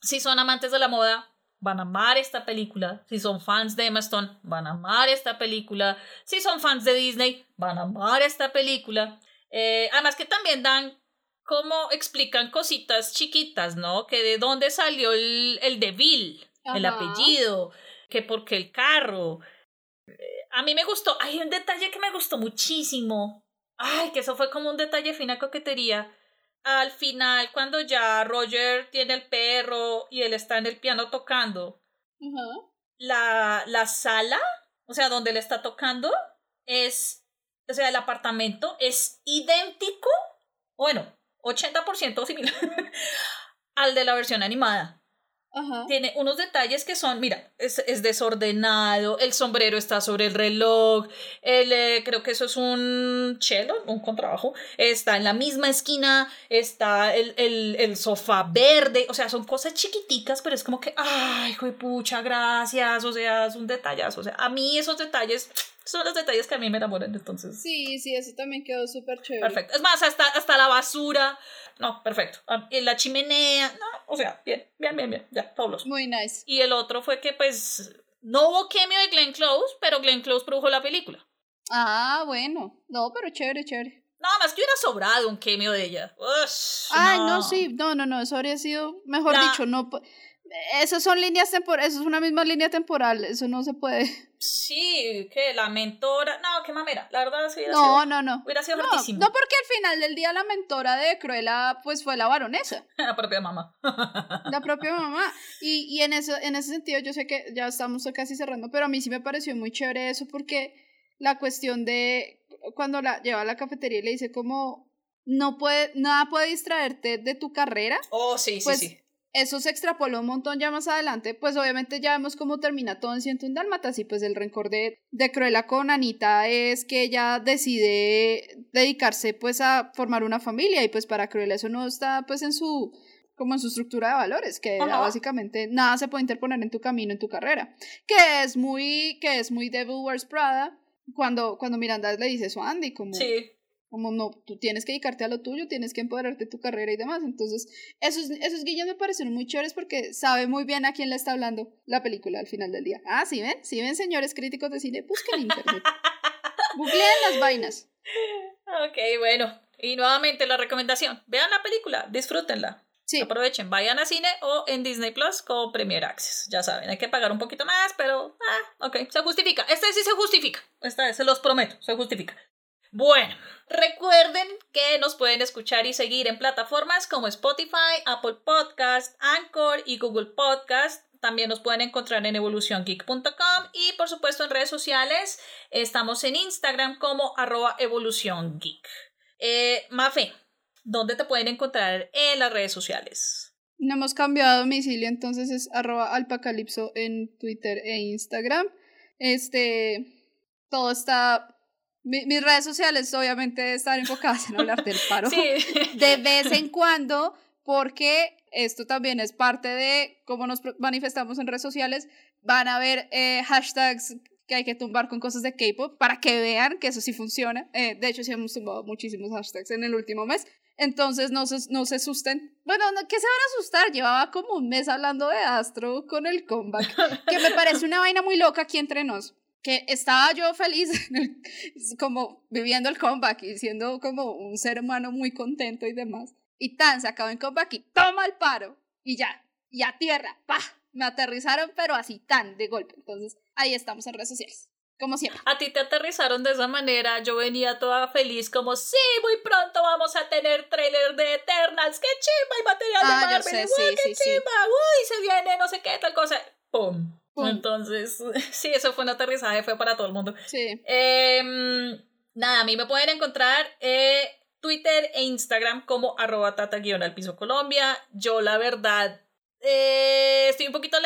Si son amantes de la moda, van a amar esta película. Si son fans de Emma Stone, van a amar esta película. Si son fans de Disney, van a amar esta película. Eh, además que también dan como explican cositas chiquitas, ¿no? Que de dónde salió el, el Deville, el apellido, que porque el carro. A mí me gustó, hay un detalle que me gustó muchísimo. Ay, que eso fue como un detalle fina coquetería al final, cuando ya Roger tiene el perro y él está en el piano tocando, la, la sala, o sea, donde le está tocando, es, o sea, el apartamento es idéntico, bueno, 80% similar <laughs> al de la versión animada. Tiene unos detalles que son, mira, es, es, desordenado, el sombrero está sobre el reloj, el, eh, creo que eso es un cello, un contrabajo, está en la misma esquina, está el, el, el, sofá verde, o sea, son cosas chiquiticas, pero es como que, ay, hijo de pucha, gracias, o sea, es un detallazo, o sea, a mí esos detalles son los detalles que a mí me enamoran, entonces. Sí, sí, eso también quedó súper chévere. Perfecto. Es más, hasta, hasta la basura. No, perfecto. Ah, la chimenea. No, o sea, bien, bien, bien, bien. Ya, todos Muy nice. Y el otro fue que, pues, no hubo cameo de Glenn Close, pero Glenn Close produjo la película. Ah, bueno. No, pero chévere, chévere. Nada más que hubiera sobrado un cameo de ella. Ay, no. sí, no, no, no, eso habría sido, mejor dicho, no, esas son líneas temporales, eso es una misma línea temporal, eso no se puede. Sí, que la mentora, no, qué mamera, la verdad sí. No, no, no. Hubiera sido no, No, porque al final del día la mentora de Cruella pues fue la baronesa. <laughs> la propia mamá. <laughs> la propia mamá. Y, y en, eso, en ese sentido yo sé que ya estamos casi cerrando, pero a mí sí me pareció muy chévere eso porque la cuestión de cuando la lleva a la cafetería y le dice como no puede, nada puede distraerte de tu carrera. Oh, sí, sí, pues sí eso se extrapoló un montón ya más adelante, pues obviamente ya vemos cómo termina todo en un Dálmatas y pues el rencor de, de Cruella con Anita es que ella decide dedicarse pues a formar una familia y pues para Cruella eso no está pues en su como en su estructura de valores, que básicamente nada se puede interponer en tu camino, en tu carrera, que es muy, que es muy Devil Wears Prada, cuando, cuando Miranda le dice eso a Andy, como, sí. Como no, tú tienes que dedicarte a lo tuyo, tienes que empoderarte de tu carrera y demás. Entonces, esos, esos guiños me parecieron muy chéveres porque sabe muy bien a quién le está hablando la película al final del día. Ah, sí ven, sí ven, señores críticos de cine, busquen en internet. <laughs> Googleen las vainas. Ok, bueno. Y nuevamente la recomendación, vean la película, disfrútenla. Sí. Aprovechen, vayan a cine o en Disney Plus con Premier Access. Ya saben, hay que pagar un poquito más, pero ah, ok, se justifica. Este sí se justifica. Esta vez se los prometo, se justifica. Bueno, recuerden que nos pueden escuchar y seguir en plataformas como Spotify, Apple Podcast, Anchor y Google Podcast. También nos pueden encontrar en evoluciongeek.com y por supuesto en redes sociales estamos en Instagram como arroba evoluciongeek. Eh, Mafe, ¿dónde te pueden encontrar en las redes sociales? No hemos cambiado domicilio, entonces es arroba alpacalipso en Twitter e Instagram. Este, todo está mis redes sociales obviamente están enfocadas en hablar del paro <laughs> de vez en cuando, porque esto también es parte de cómo nos manifestamos en redes sociales. Van a haber eh, hashtags que hay que tumbar con cosas de K-pop para que vean que eso sí funciona. Eh, de hecho, sí hemos tumbado muchísimos hashtags en el último mes. Entonces, no se, no se asusten. Bueno, ¿qué se van a asustar? Llevaba como un mes hablando de Astro con el comeback, que me parece una vaina muy loca aquí entre nos que estaba yo feliz, <laughs> como viviendo el comeback y siendo como un ser humano muy contento y demás. Y tan, se acabó en comeback y toma el paro. Y ya, y a tierra, pa, me aterrizaron, pero así tan, de golpe. Entonces, ahí estamos en redes sociales. Como siempre. A ti te aterrizaron de esa manera. Yo venía toda feliz, como, sí, muy pronto vamos a tener trailer de Eternals. ¡Qué chimba! Y material de ah, Marvel. ¡Uy, qué chimba! ¡Uy, se viene no sé qué, tal cosa! ¡Pum! Entonces, <laughs> sí, eso fue un aterrizaje, fue para todo el mundo. Sí. Em, nada, a mí me pueden encontrar eh, Twitter e Instagram como arroba tata al piso Colombia. Yo, la verdad, eh, estoy un poquito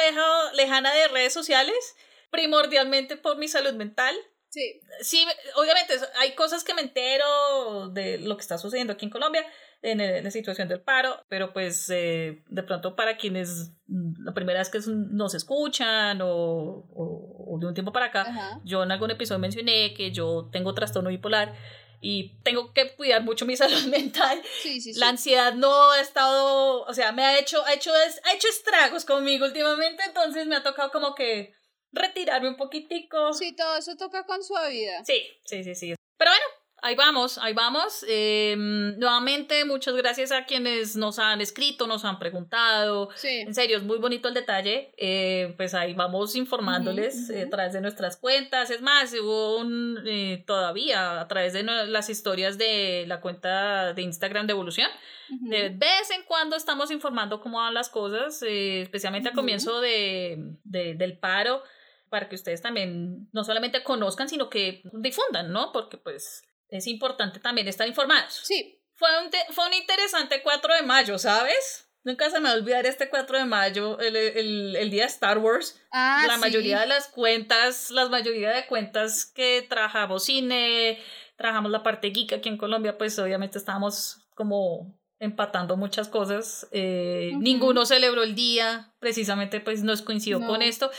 lejana de redes sociales, primordialmente por mi salud mental. Sí. Sí, obviamente hay cosas que me entero de lo que está sucediendo aquí en Colombia, en, la situación del paro, pero pues eh, de pronto para quienes mm, la primera vez que nos escuchan o, o, de un tiempo para acá, yo en algún episodio mencioné que yo tengo trastorno bipolar y tengo que cuidar mucho mi <laughs> salud mental. Sí, sí, La ansiedad no ha estado, o sea, me ha hecho, ha hecho, ha hecho estragos conmigo últimamente, entonces me ha tocado como que retirarme un poquitico. Sí, todo eso toca con suavidad. Sí, sí, sí, sí. Pero bueno, ahí vamos, ahí vamos. Em, nuevamente, muchas gracias a quienes nos han escrito, nos han preguntado. En serio, es muy bonito el detalle. Eh, pues ahí vamos informándoles eh, a través de nuestras cuentas. Es más, hubo un, eh, todavía a través de las historias de la cuenta de Instagram de Evolución. De vez en cuando estamos informando cómo van las cosas, especialmente al comienzo de, de, del paro para que ustedes también no solamente conozcan, sino que difundan, ¿no? Porque pues es importante también estar informados. Sí. Fue un, fue un interesante 4 de mayo, ¿sabes? Nunca se me va a olvidar este 4 de mayo, el, el, el día de Star Wars. Ah, la mayoría de las cuentas, la mayoría de cuentas que trabajamos cine, trabajamos la parte geek aquí en Colombia, pues obviamente estábamos como empatando muchas cosas. Eh, ninguno celebró el día, precisamente pues nos coincidió con esto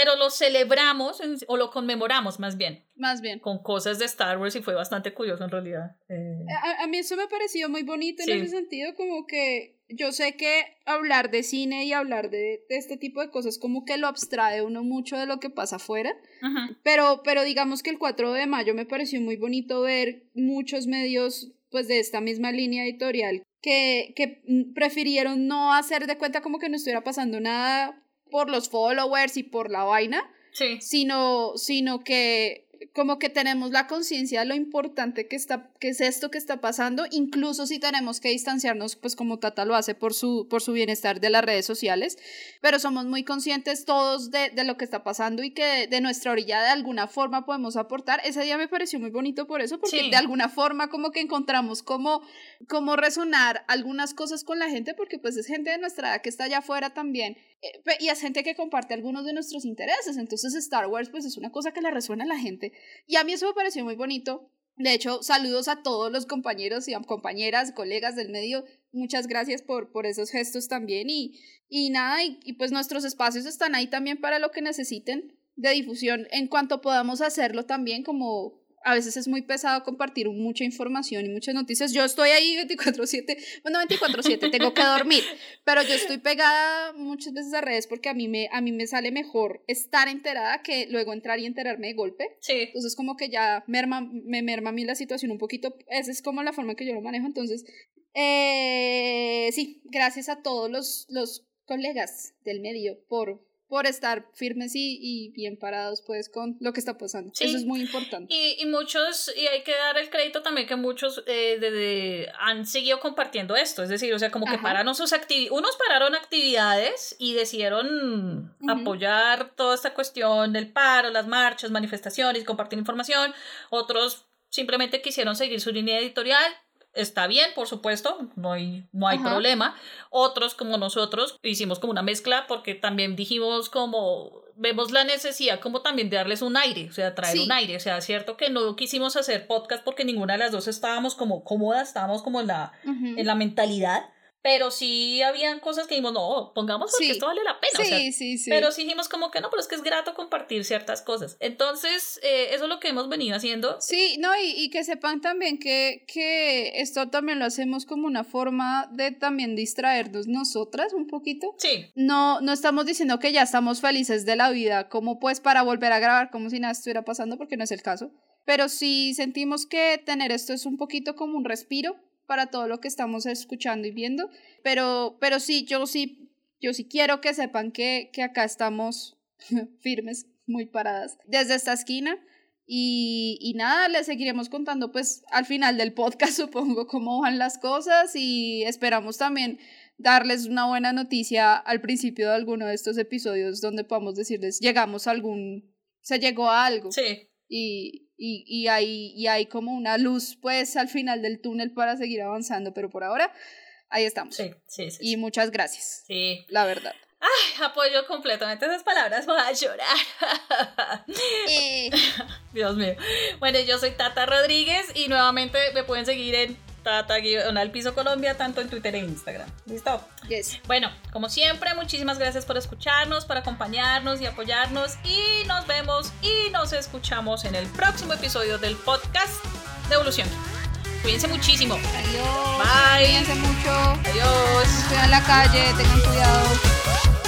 pero lo celebramos o lo conmemoramos más bien. Más bien. Con cosas de Star Wars y fue bastante curioso en realidad. Eh. A, mí eso me ha parecido muy bonito en ese sentido, como que yo sé que hablar de cine y hablar de, este tipo de cosas como que lo abstrae uno mucho de lo que pasa afuera, pero, pero digamos que el 4 de mayo me pareció muy bonito ver muchos medios pues de esta misma línea editorial que, que prefirieron no hacer de cuenta como que no estuviera pasando nada por los followers y por la vaina, sino, sino que como que tenemos la conciencia de lo importante que, está, que es esto que está pasando, incluso si tenemos que distanciarnos, pues como Tata lo hace por su, por su bienestar de las redes sociales, pero somos muy conscientes todos de, de lo que está pasando y que de, nuestra orilla de alguna forma podemos aportar. Ese día me pareció muy bonito por eso, porque de alguna forma como que encontramos cómo, cómo resonar algunas cosas con la gente, porque pues es gente de nuestra edad que está allá afuera también y es gente que comparte algunos de nuestros intereses. Entonces Star Wars pues es una cosa que le resuena a la gente. Y a mí eso me pareció muy bonito. De hecho, saludos a todos los compañeros y compañeras, colegas del medio. Muchas gracias por, por esos gestos también. Y, y nada, y, y pues nuestros espacios están ahí también para lo que necesiten de difusión en cuanto podamos hacerlo también como a veces es muy pesado compartir mucha información y muchas noticias. Yo estoy ahí 24/7, bueno, 24/7, tengo que dormir, <laughs> pero yo estoy pegada muchas veces a redes porque a mí me a mí me sale mejor estar enterada que luego entrar y enterarme de golpe. Sí. Entonces como que ya merma, me merma a mí la situación un poquito, esa es como la forma que yo lo manejo, entonces eh, sí, gracias a todos los los colegas del medio por por estar firmes y, bien parados pues con lo que está pasando. Eso es muy importante. Y, y, muchos, y hay que dar el crédito también que muchos eh, han seguido compartiendo esto, es decir, o sea, como que pararon sus actividades, unos pararon actividades y decidieron apoyar toda esta cuestión del paro, las marchas, manifestaciones, compartir información, otros simplemente quisieron seguir su línea editorial, está bien, por supuesto, no hay, no hay problema. Otros como nosotros hicimos como una mezcla porque también dijimos como vemos la necesidad como también de darles un aire, o sea, traer un aire, o sea, cierto que no quisimos hacer podcast porque ninguna de las dos estábamos como cómodas, estábamos como en la, en la mentalidad pero sí habían cosas que dijimos, no, pongamos porque esto vale la pena. Sí, sí, sí. Pero sí dijimos como que no, pero es que es grato compartir ciertas cosas. Entonces, eh, eso es lo que hemos venido haciendo. Sí, no, y, y, que sepan también que, que esto también lo hacemos como una forma de también distraernos nosotras un poquito. Sí. No, no estamos diciendo que ya estamos felices de la vida, como pues para volver a grabar como si nada estuviera pasando, porque no es el caso. Pero sí sentimos que tener esto es un poquito como un respiro para todo lo que estamos escuchando y viendo, pero, pero sí, yo sí, yo sí quiero que sepan que, que acá estamos <laughs> firmes, muy paradas, desde esta esquina. Y, y, nada, les seguiremos contando pues al final del podcast <laughs> supongo cómo van las cosas y esperamos también darles una buena noticia al principio de alguno de estos episodios donde podamos decirles llegamos a algún, se llegó a algo. Sí. Y, y, y, hay, y hay como una luz pues al final del túnel para seguir avanzando, pero por ahora ahí estamos. Sí, sí, sí. Y muchas gracias. Sí. La verdad. Ay, apoyo completamente esas palabras, voy a llorar. Eh. <laughs> Dios mío. Bueno, yo soy Tata Rodríguez y nuevamente me pueden seguir en Tata el Piso Colombia, tanto en Twitter e Instagram. ¿Listo? Yes. Bueno, como siempre, muchísimas gracias por escucharnos, por acompañarnos y apoyarnos. Y nos vemos y nos escuchamos en el próximo episodio del podcast de Evolución. Cuídense muchísimo. Adiós. Bye. Cuídense mucho. Adiós. Cuiden la calle, tengan cuidado.